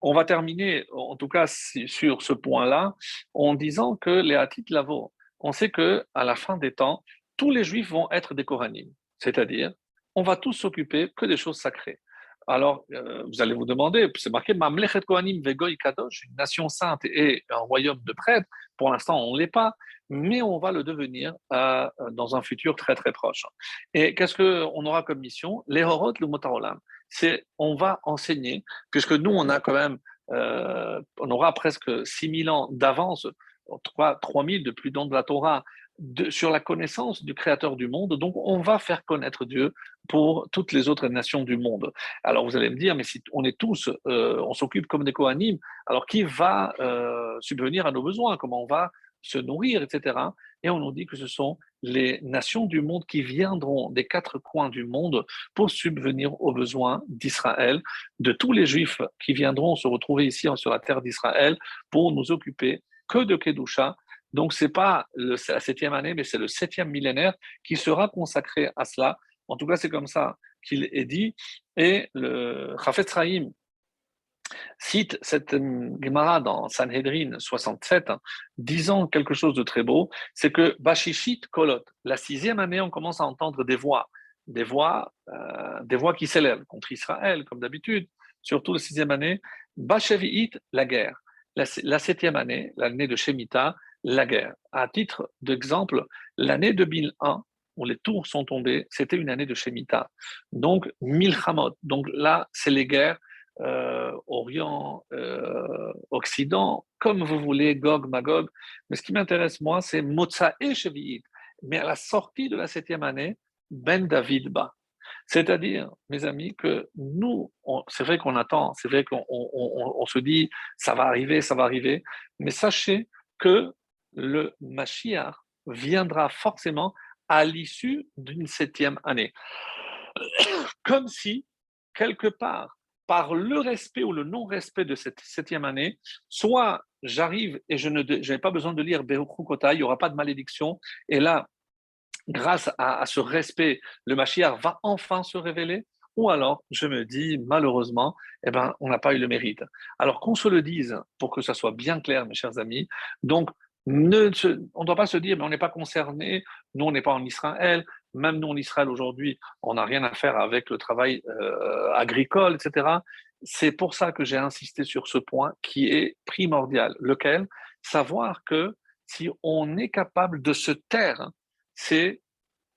on va terminer, en tout cas sur ce point-là, en disant que les Hatit Lavo, on sait que à la fin des temps, tous les Juifs vont être des Koranim, c'est-à-dire on va tous s'occuper que des choses sacrées. Alors, euh, vous allez vous demander, c'est marqué Mamlechet Kohanim Vegoy Kadosh, une nation sainte et un royaume de prêtres. Pour l'instant, on ne l'est pas, mais on va le devenir euh, dans un futur très très proche. Et qu'est-ce qu'on aura comme mission? Les Horot, le Motarolam. C'est on va enseigner, puisque nous, on a quand même, euh, on aura presque 6000 ans d'avance, 3000 de plus dans de la Torah sur la connaissance du Créateur du monde. Donc, on va faire connaître Dieu pour toutes les autres nations du monde. Alors, vous allez me dire, mais si on est tous, euh, on s'occupe comme des co-animes, alors qui va euh, subvenir à nos besoins? Comment on va se nourrir, etc. Et on nous dit que ce sont les nations du monde qui viendront des quatre coins du monde pour subvenir aux besoins d'Israël, de tous les Juifs qui viendront se retrouver ici sur la terre d'Israël pour nous occuper que de Kedusha, donc, ce n'est pas la septième année, mais c'est le septième millénaire qui sera consacré à cela. En tout cas, c'est comme ça qu'il est dit. Et le Chafetz cite cette Gemara dans Sanhedrin 67, disant quelque chose de très beau, c'est que Bashishit Kolot, la sixième année, on commence à entendre des voix, des voix, euh, des voix qui s'élèvent contre Israël, comme d'habitude, surtout la sixième année. Bashevi'it, la guerre. La, la septième année, l'année de Shemitah, la guerre. À titre d'exemple, l'année 2001, où les tours sont tombées, c'était une année de Shemitah. Donc, Milchamot. Donc là, c'est les guerres euh, Orient, euh, Occident, comme vous voulez, Gog, Magog. Mais ce qui m'intéresse, moi, c'est Motsa et Shevi'it. Mais à la sortie de la septième année, Ben David Ba. C'est-à-dire, mes amis, que nous, c'est vrai qu'on attend, c'est vrai qu'on on, se dit, ça va arriver, ça va arriver, mais sachez que le Mashiach viendra forcément à l'issue d'une septième année. Comme si, quelque part, par le respect ou le non-respect de cette septième année, soit j'arrive et je n'ai pas besoin de lire Kota, il n'y aura pas de malédiction, et là, grâce à, ce respect, le Mashiach va enfin se révéler, ou alors je me dis malheureusement, eh ben, on n'a pas eu le mérite. Alors qu'on se le dise pour que ça soit bien clair, mes chers amis. Donc, ne on ne doit pas se dire, mais on n'est pas concerné, nous on n'est pas en Israël, même nous en Israël aujourd'hui, on n'a rien à faire avec le travail euh, agricole, etc. C'est pour ça que j'ai insisté sur ce point qui est primordial, lequel? Savoir que si on est capable de se taire c'est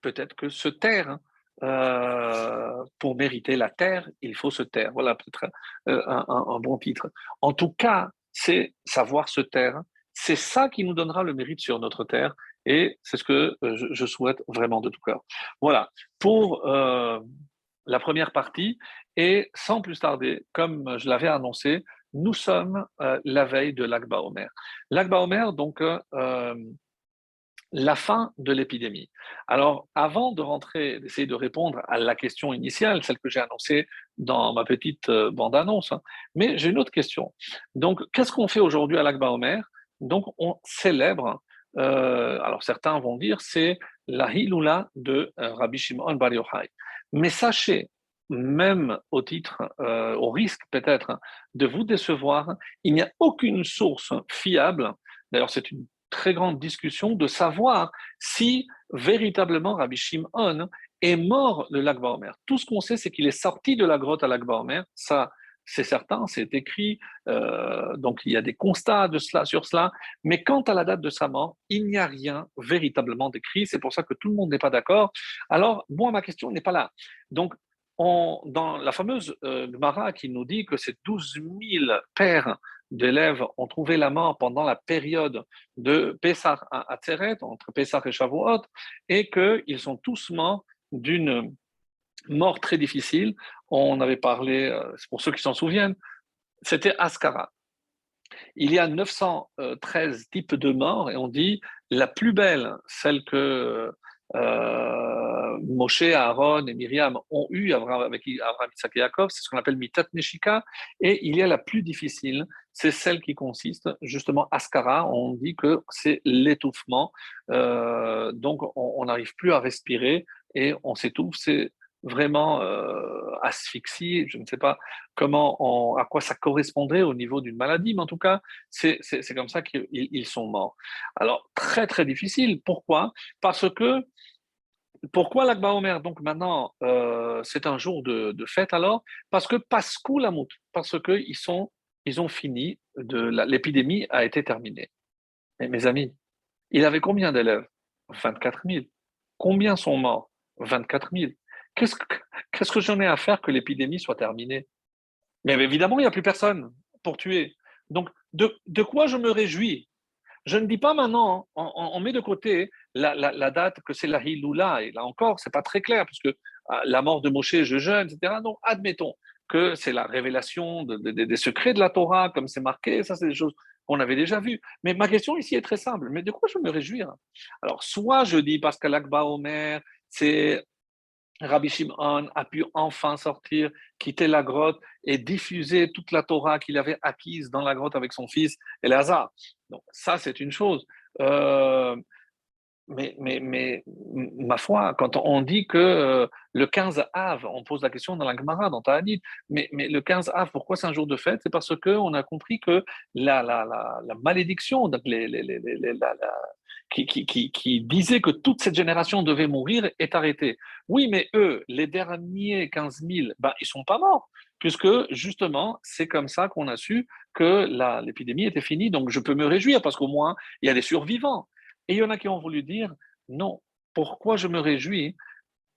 peut-être que se taire. Euh, pour mériter la terre, il faut se taire. Voilà peut-être euh, un, bon titre. En tout cas, c'est savoir se taire. C'est ça qui nous donnera le mérite sur notre terre. Et c'est ce que euh, je, souhaite vraiment de tout cœur. Voilà, pour la première partie. Et sans plus tarder, comme je l'avais annoncé, nous sommes la veille de l'Akba Omer. L'Akba Omer, donc, la fin de l'épidémie. Alors, avant de rentrer, d'essayer de répondre à la question initiale, celle que j'ai annoncée dans ma petite euh, bande-annonce, hein, mais j'ai une autre question. Donc, qu'est-ce qu'on fait aujourd'hui à l'Akba Omer? Donc, on célèbre, euh, alors certains vont dire, c'est la Hilula de euh, Rabbi Shimon Bar Yochai. Mais sachez, même au titre, au risque peut-être de vous décevoir, il n'y a aucune source fiable, d'ailleurs c'est une très grande discussion de savoir si véritablement Rabbi Shimon est mort de lac Baomer. Tout ce qu'on sait, c'est qu'il est sorti de la grotte à lac Baomer. Ça, c'est certain, c'est écrit. Euh, donc il y a des constats de cela, sur cela. Mais quant à la date de sa mort, il n'y a rien véritablement décrit. C'est pour ça que tout le monde n'est pas d'accord. Alors, moi, ma question n'est pas là. Donc, dans la fameuse euh, Gemara qui nous dit que c'est 12 000 pères d'élèves ont trouvé la mort pendant la période de Pessah à Atzeret, entre Pessah et Shavuot, et qu'ils sont tous morts d'une mort très difficile. On avait parlé, euh, pour ceux qui s'en souviennent, c'était Ascara. Il y a 913 types de morts et on dit la plus belle, celle que euh, Moshe, Aaron et Myriam ont eu avec Abraham, Isaac et Jacob, c'est ce qu'on appelle Mitat Neshika, et il y a la plus difficile, c'est celle qui consiste justement, Askara, on dit que c'est l'étouffement, euh, donc on n'arrive plus à respirer et on s'étouffe, c'est vraiment euh, je ne sais pas comment, à quoi ça correspondrait au niveau d'une maladie, mais en tout cas, c'est comme ça qu'ils sont morts. Alors, très très difficile. Pourquoi? Parce que pourquoi l'Akba Omer Donc maintenant, euh, c'est un jour de, fête alors Parce que Pascou Lamout, parce qu'ils sont, ils ont fini, l'épidémie a été terminée. Mais mes amis, il avait combien d'élèves? 24 000. Combien sont morts? 24 000. Qu'est-ce que, j'en ai à faire que l'épidémie soit terminée? Mais évidemment, il n'y a plus personne pour tuer. Donc, de, quoi je me réjouis? Je ne dis pas maintenant, on, met de côté la, date que c'est la Hiloula, et là encore, c'est pas très clair, parce que ah, la mort de Moshe, je jeûne, etc. Donc, admettons que c'est la révélation des secrets de la Torah, comme c'est marqué, ça c'est des choses qu'on avait déjà vues. Mais ma question ici est très simple, mais de quoi je me réjouir Alors, soit je dis parce que l'Akba Omer, c'est Rabbi Shimon a pu enfin sortir, quitter la grotte et diffuser toute la Torah qu'il avait acquise dans la grotte avec son fils Elazar. Donc ça, c'est une chose. Euh, mais, mais, mais, ma foi, quand on dit que euh, le 15 Av, on pose la question dans la Gemara, dans Ta'anit, mais, mais le 15 Av, pourquoi c'est un jour de fête? C'est parce qu'on a compris que la, la, la, la malédiction, donc les, les, qui, disait que toute cette génération devait mourir est arrêté. Oui, mais eux, les derniers 15 000, ben, ils sont pas morts, puisque justement, c'est comme ça qu'on a su que l'épidémie était finie. Donc, je peux me réjouir parce qu'au moins, il y a des survivants. Et il y en a qui ont voulu dire, non, pourquoi je me réjouis?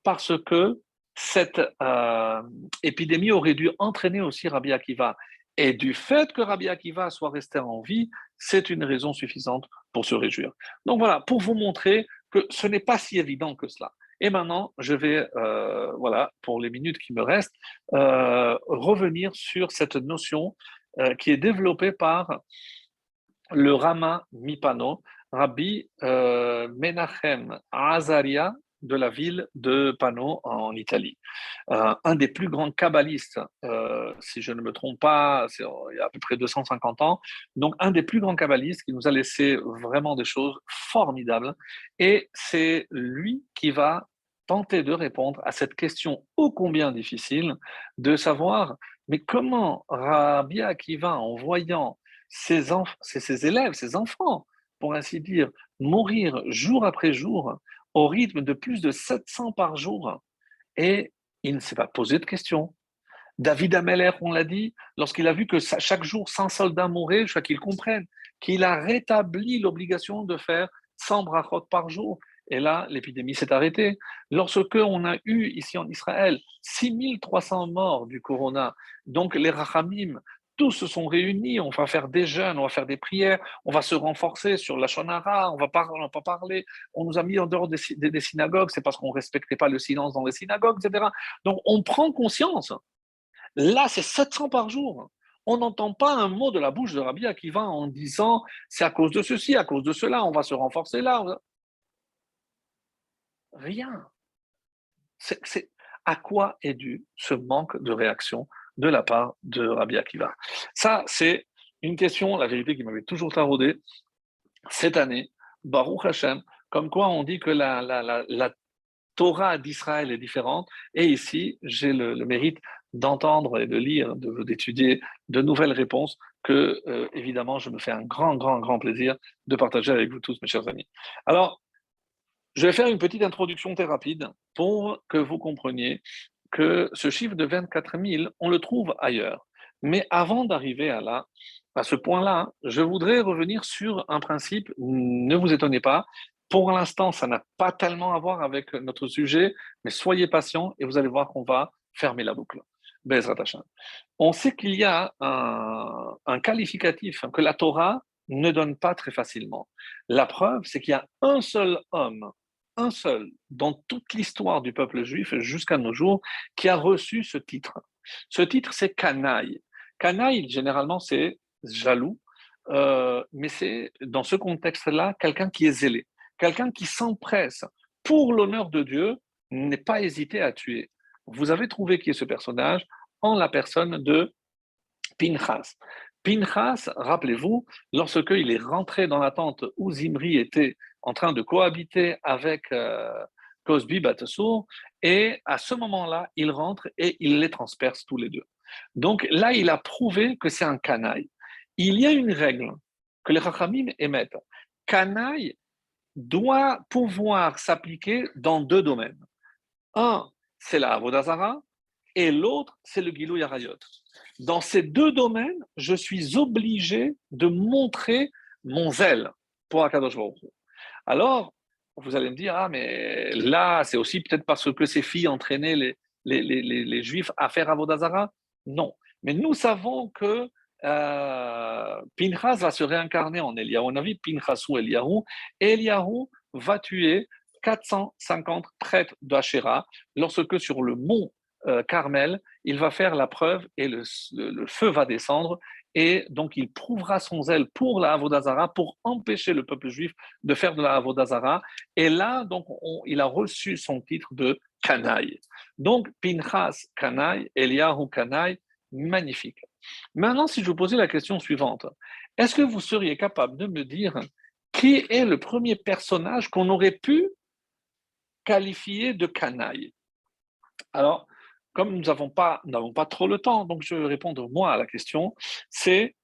Parce que cette euh, épidémie aurait dû entraîner aussi Rabbi Akiva. Et du fait que Rabbi Akiva soit resté en vie, c'est une raison suffisante pour se réjouir. Donc voilà, pour vous montrer que ce n'est pas si évident que cela. Et maintenant, je vais, euh, voilà, pour les minutes qui me restent, euh, revenir sur cette notion qui est développée par le Rama Mipano, Rabbi Menachem Azaria de la ville de Pano en Italie. Euh, un des plus grands kabbalistes, euh, si je ne me trompe pas, il y a à peu près 250 ans, donc un des plus grands kabbalistes qui nous a laissé vraiment des choses formidables. Et c'est lui qui va tenter de répondre à cette question ô combien difficile de savoir, mais comment Rabbi Akiva, en voyant ses, ses élèves, ses enfants, pour ainsi dire, mourir jour après jour, au rythme de plus de 700 par jour. Et il ne s'est pas posé de questions. David Ameller, on l'a dit, lorsqu'il a vu que chaque jour 100 soldats mouraient, je crois qu'il comprenne qu'il a rétabli l'obligation de faire 100 brachot par jour. Et là, l'épidémie s'est arrêtée. Lorsque on a eu ici en Israël 6300 morts du corona, donc les rachamim tous se sont réunis, on va faire des jeûnes, on va faire des prières, on va se renforcer sur la shonara, on va pas, va pas parler, on nous a mis en dehors des, synagogues, c'est parce qu'on ne respectait pas le silence dans les synagogues, etc. Donc on prend conscience. Là, c'est 700 par jour. On n'entend pas un mot de la bouche de Rabbi va en disant c'est à cause de ceci, à cause de cela, on va se renforcer là. Rien. C'est à quoi est dû ce manque de réaction de la part de Rabbi Akiva. Ça, c'est une question, la vérité, qui m'avait toujours taraudé cette année. Baruch Hashem, comme quoi on dit que la, la, Torah d'Israël est différente. Et ici, j'ai le, mérite d'entendre et de lire, d'étudier de, nouvelles réponses que, euh, évidemment, je me fais un grand, grand, grand plaisir de partager avec vous tous, mes chers amis. Alors, je vais faire une petite introduction très rapide pour que vous compreniez que ce chiffre de 24 000, on le trouve ailleurs. Mais avant d'arriver à, là, à ce point-là, je voudrais revenir sur un principe, ne vous étonnez pas, pour l'instant, ça n'a pas tellement à voir avec notre sujet, mais soyez patient et vous allez voir qu'on va fermer la boucle. On sait qu'il y a un qualificatif que la Torah ne donne pas très facilement. La preuve, c'est qu'il y a un seul homme un seul dans toute l'histoire du peuple juif jusqu'à nos jours qui a reçu ce titre. Ce titre, c'est canaille. Canaille, généralement, c'est jaloux, euh, mais c'est dans ce contexte-là quelqu'un qui est zélé, quelqu'un qui s'empresse pour l'honneur de Dieu, n'est pas hésité à tuer. Vous avez trouvé qui est ce personnage en la personne de Pinchas. Pinchas, rappelez-vous, lorsqu'il est rentré dans la tente où Zimri était en train de cohabiter avec euh, Cosby Batassour, et à ce moment-là, il rentre et il les transperce tous les deux. Donc là, il a prouvé que c'est un canaille. Il y a une règle que les Rachamim émettent. Canaille doit pouvoir s'appliquer dans deux domaines. Un, c'est la Avodazara, et l'autre, c'est le Gilou Yarayot. Dans ces deux domaines, je suis obligé de montrer mon zèle pour Akadosh Baruch alors, vous allez me dire, ah, mais là, c'est aussi peut-être parce que ces filles entraînaient les, Juifs à faire Avodazara? Non. Mais nous savons que euh, Pinchas va se réincarner en Eliyahu. On a vu Pinchas ou va tuer 450 prêtres d'Achera lorsque sur le mont euh, Carmel, il va faire la preuve et le feu va descendre et donc il prouvera son zèle pour la Avodazara, pour empêcher le peuple juif de faire de la Avodazara. Et là, donc, il a reçu son titre de Kanaï. Donc, Pinchas Kanaï, Eliyahu Kanaï, magnifique. Maintenant, si je vous posais la question suivante, est-ce que vous seriez capable de me dire qui est le premier personnage qu'on aurait pu qualifier de Kanaï? Alors, comme nous n'avons pas, trop le temps, donc je vais répondre moi à la question, c'est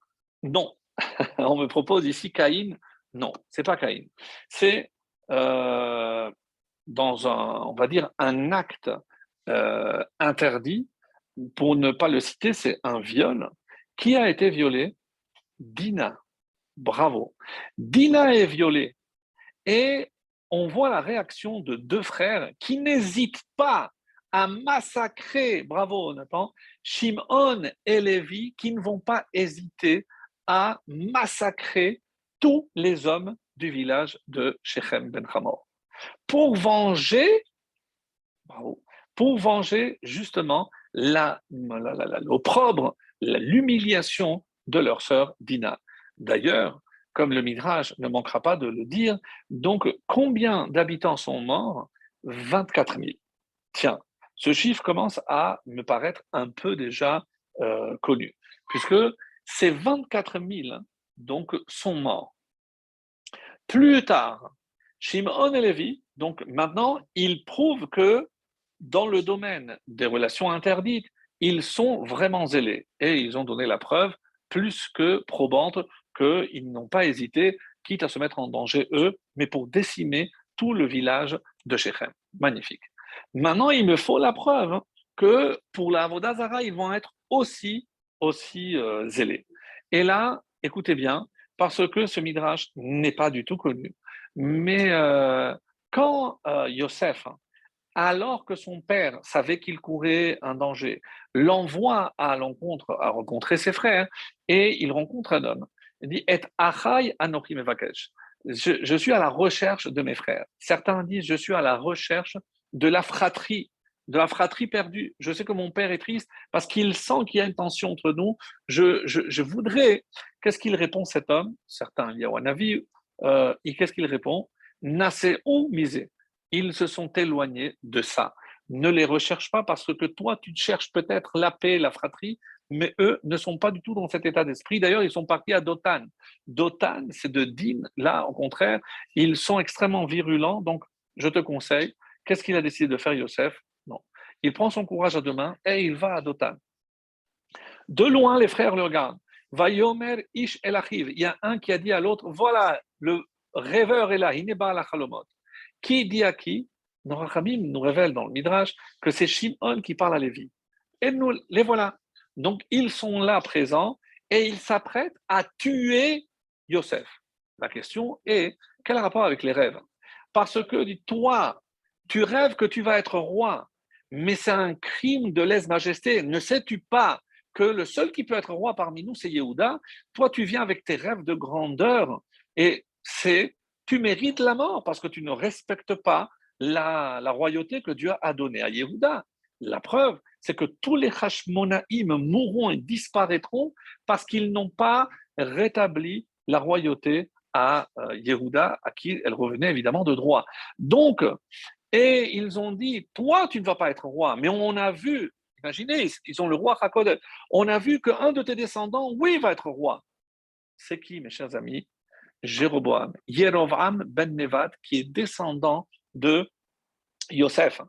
non. On me propose ici Caïn, Non, c'est pas Caïn. C'est euh, dans un, on va dire, un acte euh, interdit. Pour ne pas le citer, c'est un viol. Qui a été violé Dina. Bravo. Dina est violée. Et on voit la réaction de deux frères qui n'hésitent pas à massacrer, bravo Nathan, Shimon et Lévi, qui ne vont pas hésiter à massacrer tous les hommes du village de Shechem Ben Hamor. Pour venger, bravo, pour venger justement l'opprobre, l'humiliation de leur sœur Dina. D'ailleurs, comme le Midrash ne manquera pas de le dire, donc combien d'habitants sont morts? 24 000. Tiens, ce chiffre commence à me paraître un peu déjà euh, connu, puisque ces 24 000 donc, sont morts. Plus tard, Shimon et Lévi, donc maintenant, ils prouvent que dans le domaine des relations interdites, ils sont vraiment zélés et ils ont donné la preuve plus que probante qu'ils n'ont pas hésité, quitte à se mettre en danger eux, mais pour décimer tout le village de Shechem. Magnifique. Maintenant, il me faut la preuve hein, que pour la Vodazara, ils vont être aussi, aussi euh, zélés. Et là, écoutez bien, parce que ce midrash n'est pas du tout connu. Mais euh, quand euh, Yosef, alors que son père savait qu'il courait un danger, l'envoie à l'encontre, à rencontrer ses frères, et il rencontre un homme. Il dit Et je, je suis à la recherche de mes frères. Certains disent Je suis à la recherche de la fratrie, de la fratrie perdue. Je sais que mon père est triste parce qu'il sent qu'il y a une tension entre nous. Je, je, voudrais. Qu'est-ce qu'il répond cet homme? Certains il y a un avis. Euh, et qu'est-ce qu'il répond? Nassé ou misé. Ils se sont éloignés de ça. Ne les recherche pas parce que toi, tu cherches peut-être la paix, la fratrie, mais eux ne sont pas du tout dans cet état d'esprit. D'ailleurs, ils sont partis à Dotan. Dotan, c'est de Din. Là, au contraire, ils sont extrêmement virulents. Donc, je te conseille, Qu'est-ce qu'il a décidé de faire, Yosef? Non. Il prend son courage à deux mains et il va à Dotan. De loin, les frères le regardent. Vayomer ish el Il y a un qui a dit à l'autre Voilà, le rêveur est là, pas la chalomot. Qui dit à qui? Norachamim nous révèle dans le Midrash que c'est Shimon qui parle à Lévi. Et nous les voilà. Donc ils sont là présents et ils s'apprêtent à tuer Yosef. La question est quel rapport avec les rêves? Parce que, toi, tu rêves que tu vas être roi, mais c'est un crime de lèse-majesté. Ne sais-tu pas que le seul qui peut être roi parmi nous, c'est Yehuda? Toi, tu viens avec tes rêves de grandeur et c'est tu mérites la mort parce que tu ne respectes pas la, royauté que Dieu a donnée à Yehuda. La preuve, c'est que tous les Hashmonaïm mourront et disparaîtront parce qu'ils n'ont pas rétabli la royauté à euh, Yehuda, à qui elle revenait évidemment de droit. Donc, et ils ont dit, toi, tu ne vas pas être roi. Mais on a vu, imaginez, ils ont le roi Hakodet. On a vu qu'un de tes descendants, oui, va être roi. C'est qui, mes chers amis? Jéroboam, Yerovam ben Nevat, qui est descendant de Yosef.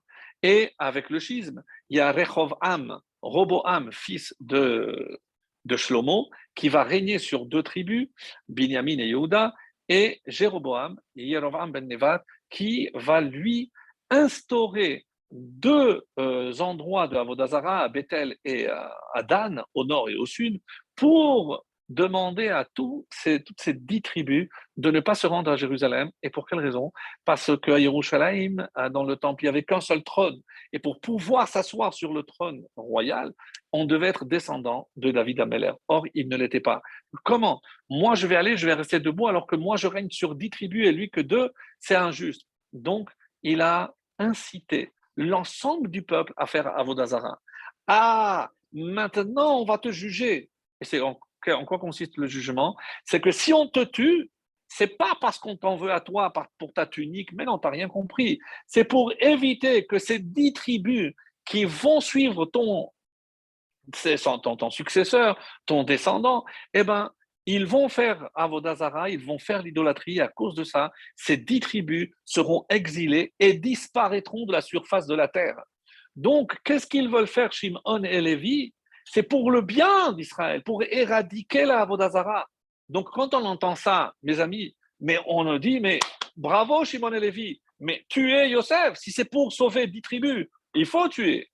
Et avec le schisme, il y a Rechovam, Roboam, fils de, de Shlomo, qui va régner sur deux tribus, Binyamin et Yehuda, et Jéroboam, Yerovam ben Nevat, qui va lui instaurer deux euh, endroits de Avodazara, à Bethel et à, Dan, au nord et au sud, pour demander à ces, toutes ces dix tribus de ne pas se rendre à Jérusalem. Et pour quelle raison? Parce qu'à Jérusalem, dans le temple, il n'y avait qu'un seul trône. Et pour pouvoir s'asseoir sur le trône royal, on devait être descendant de David Ameller. Or, il ne l'était pas. Comment? Moi, je vais aller, je vais rester debout, alors que moi, je règne sur dix tribus et lui que deux, c'est injuste. Donc, il a incité l'ensemble du peuple à faire Avodazara. Ah, maintenant on va te juger. Et c'est en, quoi consiste le jugement? C'est que si on te tue, c'est pas parce qu'on t'en veut à toi pour ta tunique, mais non, t'as rien compris. C'est pour éviter que ces dix tribus qui vont suivre ton, ton, ton successeur, ton descendant, eh ben, ils vont faire Avodazara, ils vont faire l'idolâtrie. À cause de ça, ces dix tribus seront exilées et disparaîtront de la surface de la terre. Donc, qu'est-ce qu'ils veulent faire, Shimon et Lévi? C'est pour le bien d'Israël, pour éradiquer la. Donc, quand on entend ça, mes amis, Mais on dit, mais bravo Shimon et Lévi, mais tuez Yosef, si c'est pour sauver dix tribus, il faut tuer.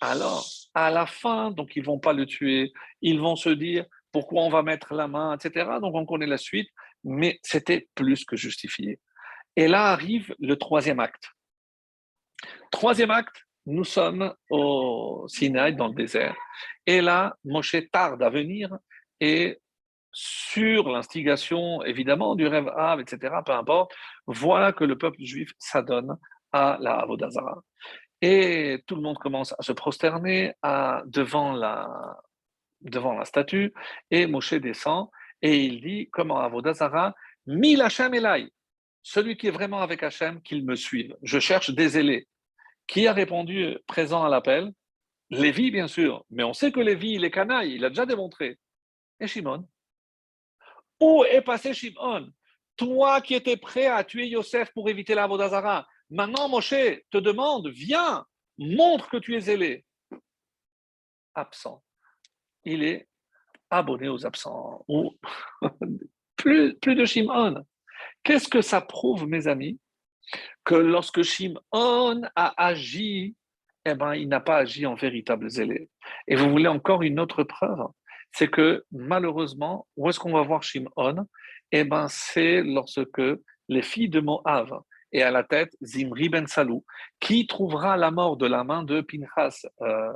Alors, à la fin, donc ils vont pas le tuer, ils vont se dire pourquoi on va mettre la main, etc. Donc on connaît la suite, mais c'était plus que justifié. Et là arrive le troisième acte. Troisième acte, nous sommes au Sinaï, dans le désert. Et là, Moshe tarde à venir et sur l'instigation, évidemment, du rêve Av, etc., peu importe, voilà que le peuple juif s'adonne à la Avodazara. Et tout le monde commence à se prosterner devant, la, devant la statue, et Moshe descend, et il dit, comment Avodazara, Mil Hashem Elai, celui qui est vraiment avec Hachem, qu'il me suive. Je cherche des ailés. Qui a répondu présent à l'appel? Lévi, bien sûr, mais on sait que Lévi, il est canaille, il a déjà démontré. Et Shimon? Où est passé Shimon? Toi qui étais prêt à tuer Yosef pour éviter la Vodazara, maintenant Moshe te demande, viens, montre que tu es zélé. Absent. Il est abonné aux absents. plus, plus de Shimon. Qu'est-ce que ça prouve, mes amis? Que lorsque Shimon a agi, eh ben, il n'a pas agi en véritable zélé. Et vous voulez encore une autre preuve? C'est que malheureusement, où est-ce qu'on va voir Shimon Eh ben, c'est lorsque les filles de Moab et à la tête Zimri ben Salou, qui trouvera la mort de la main de Pinchas, euh,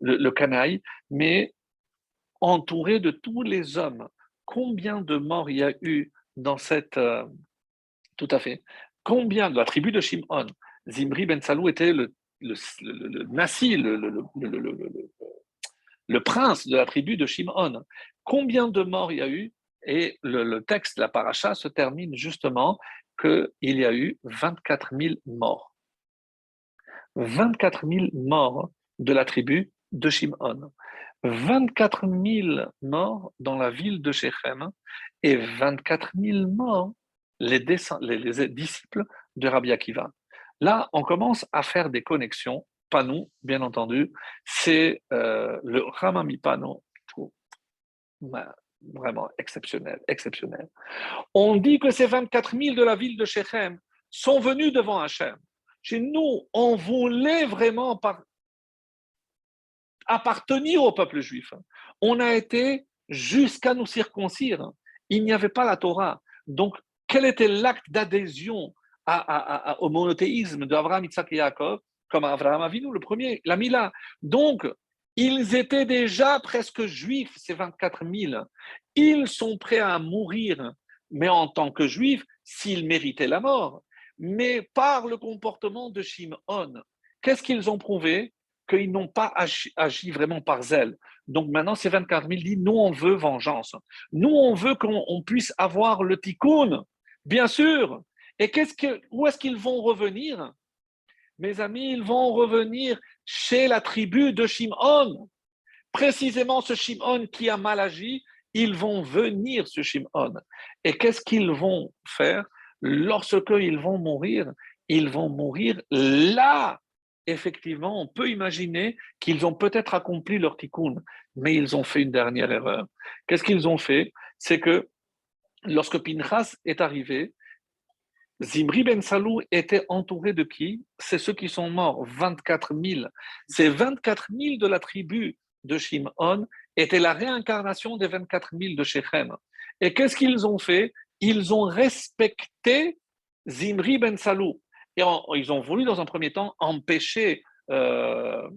le, le canaille, mais entouré de tous les hommes. Combien de morts il y a eu dans cette. Euh, tout à fait. Combien de la tribu de Shimon, Zimri ben Salou était le, le, le, le, prince de la tribu de Shimon. Combien de morts il y a eu Et le, texte, la paracha, se termine justement qu'il y a eu 24 000 morts. 24 000 morts de la tribu de Shimon. 24 000 morts dans la ville de Shechem et 24 000 morts les, les, disciples de Rabbi Akiva. Là, on commence à faire des connexions, pas nous, bien entendu, c'est euh, le Ramamipano, vraiment exceptionnel, exceptionnel. On dit que ces 24 000 de la ville de Shechem sont venus devant Hachem. Chez nous, on voulait vraiment par appartenir au peuple juif. On a été jusqu'à nous circoncire. Il n'y avait pas la Torah. Donc, quel était l'acte d'adhésion au monothéisme d'Abraham, Isaac et Jacob Comme Abraham Avinu, le premier, la Mila? Donc, ils étaient déjà presque juifs, ces 24 000. Ils sont prêts à mourir, mais en tant que juifs, s'ils méritaient la mort. Mais par le comportement de Shimon, qu'est-ce qu'ils ont prouvé? Qu'ils n'ont pas agi, vraiment par zèle. Donc maintenant, ces 24 000 disent, nous, on veut vengeance. Nous, on veut qu'on puisse avoir le tikkun, bien sûr. Et qu'est-ce que, où est-ce qu'ils vont revenir? Mes amis, ils vont revenir chez la tribu de Shimon. Précisément ce Shimon qui a mal agi, ils vont venir, ce Shimon. Et qu'est-ce qu'ils vont faire? Lorsqu'ils vont mourir, ils vont mourir là effectivement, on peut imaginer qu'ils ont peut-être accompli leur tikkun, mais ils ont fait une dernière erreur. Qu'est-ce qu'ils ont fait? C'est que lorsque Pinchas est arrivé, Zimri ben Salou était entouré de qui? C'est ceux qui sont morts, 24 000. Ces 24 000 de la tribu de Shimon étaient la réincarnation des 24 000 de Shechem. Et qu'est-ce qu'ils ont fait? Ils ont respecté Zimri ben Salou. Et ils ont voulu, dans un premier temps, empêcher euh,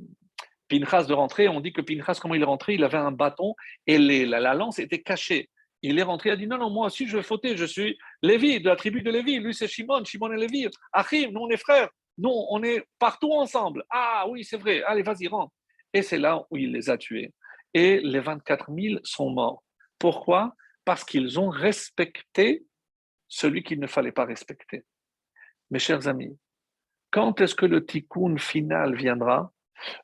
Pinchas de rentrer. On dit que Pinchas, comment il est rentré? Il avait un bâton et la, lance était cachée. Il est rentré, il a dit Non, non, moi aussi je vais fauter, je suis Lévi, de la tribu de Lévi. Lui, c'est Shimon, Shimon et Lévi. Achim, nous, on est frères. Nous, on est partout ensemble. Ah oui, c'est vrai. Allez, vas-y, rentre. Et c'est là où il les a tués. Et les 24 000 sont morts. Pourquoi? Parce qu'ils ont respecté celui qu'il ne fallait pas respecter. Mes chers amis, quand est-ce que le tikkun final viendra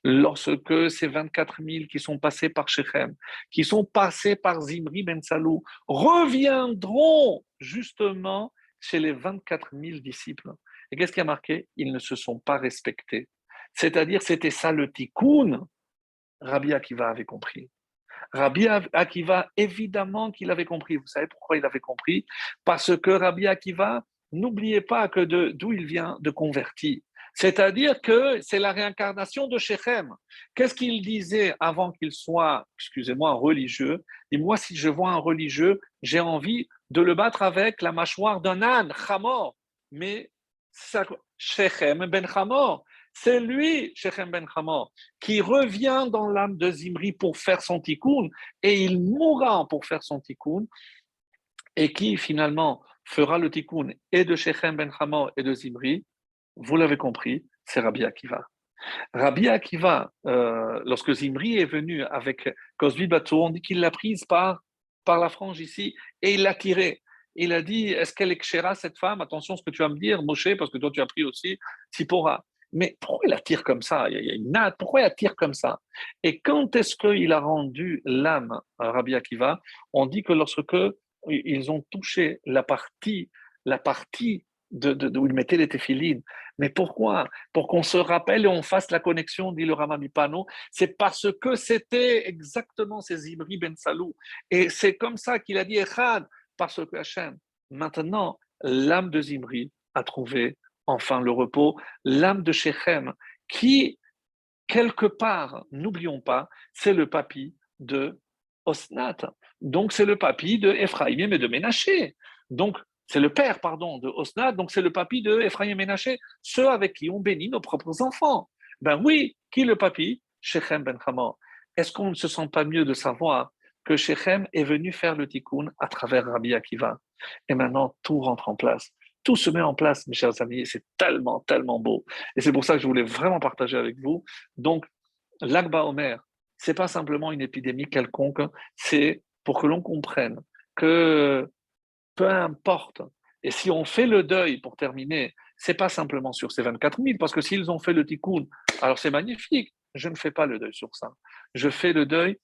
Lorsque ces 24 000 qui sont passés par Shechem, qui sont passés par Zimri Ben Salou, reviendront justement chez les 24 000 disciples? Et qu'est-ce qui a marqué? Ils ne se sont pas respectés. C'est-à-dire, c'était ça le tikkun. Rabbi Akiva avait compris. Rabbi Akiva, évidemment qu'il avait compris. Vous savez pourquoi il avait compris? Parce que Rabbi Akiva, n'oubliez pas que d'où il vient de convertir. C'est-à-dire que c'est la réincarnation de Shechem. Qu'est-ce qu'il disait avant qu'il soit, excusez-moi, religieux? Et moi, si je vois un religieux, j'ai envie de le battre avec la mâchoire d'un âne, Hamor. Mais Shechem ben Hamor, c'est lui, Shechem ben Hamor, qui revient dans l'âme de Zimri pour faire son tikkun, et il mourra pour faire son tikkun, et qui finalement fera le tikkun et de Shechem ben et de Zimri, vous l'avez compris, c'est Rabbi Akiva. Rabbi Akiva, euh, lorsque Zimri est venu avec Cosby Bateau, on dit qu'il l'a prise par, par la frange ici et il l'a tirée. Il a dit Est-ce qu'elle est cette femme? Attention ce que tu vas me dire, Moshe, parce que toi tu as pris aussi Sipora. Mais pourquoi il la tire comme ça? Il y a une natte, pourquoi il la tire comme ça? Et quand est-ce qu'il a rendu l'âme à Rabbi Akiva? On dit que lorsque ils ont touché la partie, la partie où il mettait les téphilines. Mais pourquoi? Pour qu'on se rappelle et on fasse la connexion, dit le Ramamipano. C'est parce que c'était exactement ces Ibri Ben Salou. Et c'est comme ça qu'il a dit Echad, parce que Hachem, maintenant, l'âme de Zimri a trouvé enfin le repos, l'âme de Shechem, qui, quelque part, n'oublions pas, c'est le papy de Osnat. Donc, c'est le papy de Ephraim et de Ménaché. Donc, c'est le père, pardon, de Osnat, donc c'est le papy de Ephraim Ménaché, ceux avec qui on bénit nos propres enfants. Ben oui, qui le papy Shechem ben Hamor. Est-ce qu'on ne se sent pas mieux de savoir que Shechem est venu faire le tikkun à travers Rabbi Akiva? Et maintenant, tout rentre en place. Tout se met en place, mes chers amis, c'est tellement, tellement beau. Et c'est pour ça que je voulais vraiment partager avec vous. Donc, l'Akba Omer, c'est pas simplement une épidémie quelconque, c'est pour que l'on comprenne que peu importe. Et si on fait le deuil, pour terminer, c'est pas simplement sur ces 24 000, parce que s'ils ont fait le tikkun, alors c'est magnifique. Je ne fais pas le deuil sur ça. Je fais le deuil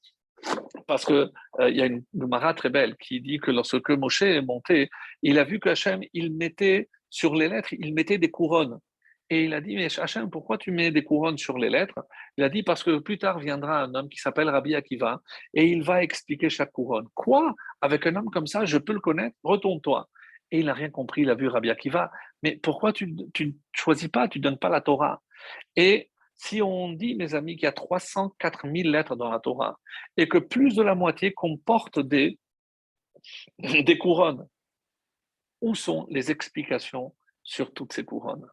parce qu'il euh, il y a une Gemara très belle qui dit que lorsque Moshe est monté, il a vu que Hachem, il mettait sur les lettres, il mettait des couronnes. Et il a dit, mais Hachem, pourquoi tu mets des couronnes sur les lettres? Il a dit, parce que plus tard viendra un homme qui s'appelle Rabbi Akiva, et il va expliquer chaque couronne. Quoi? Avec un homme comme ça, je peux le connaître? Retourne-toi. Et il n'a rien compris, il a vu Rabbi Akiva. Mais pourquoi tu ne choisis pas, tu ne donnes pas la Torah? Et si on dit, mes amis, qu'il y a 304 000 lettres dans la Torah, et que plus de la moitié comporte des, des couronnes, où sont les explications sur toutes ces couronnes?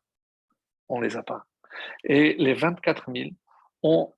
On ne les a pas. Et les 24 000 ont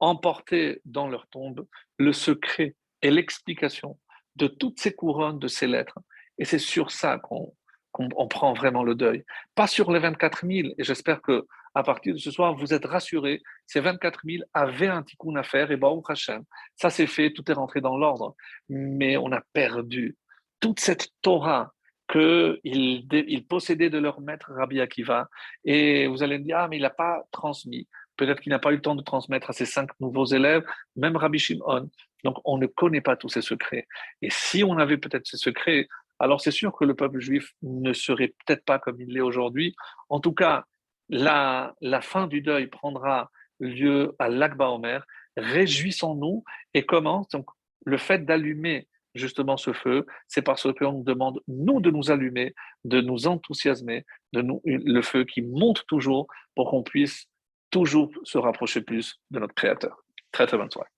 emporté dans leur tombe le secret et l'explication de toutes ces couronnes, de ces lettres. Et c'est sur ça qu'on prend vraiment le deuil. Pas sur les 24 000. Et j'espère que à partir de ce soir, vous êtes rassurés. Ces 24 000 avaient un tikkun à faire. Et Baruch Hashem, ça s'est fait, tout est rentré dans l'ordre. Mais on a perdu toute cette Torah qu'ils il possédaient de leur maître Rabbi Akiva. Et vous allez me dire, ah, mais il n'a pas transmis. Peut-être qu'il n'a pas eu le temps de transmettre à ses cinq nouveaux élèves, même Rabbi Shimon. Donc, on ne connaît pas tous ces secrets. Et si on avait peut-être ces secrets, alors c'est sûr que le peuple juif ne serait peut-être pas comme il l'est aujourd'hui. En tout cas, la, la fin du deuil prendra lieu à l'Akba Omer. Réjouissons-nous et commence donc le fait d'allumer justement ce feu, c'est parce qu'on nous demande, nous, de nous allumer, de nous enthousiasmer, de nous, le feu qui monte toujours pour qu'on puisse toujours se rapprocher plus de notre Créateur. Très très bonne soirée.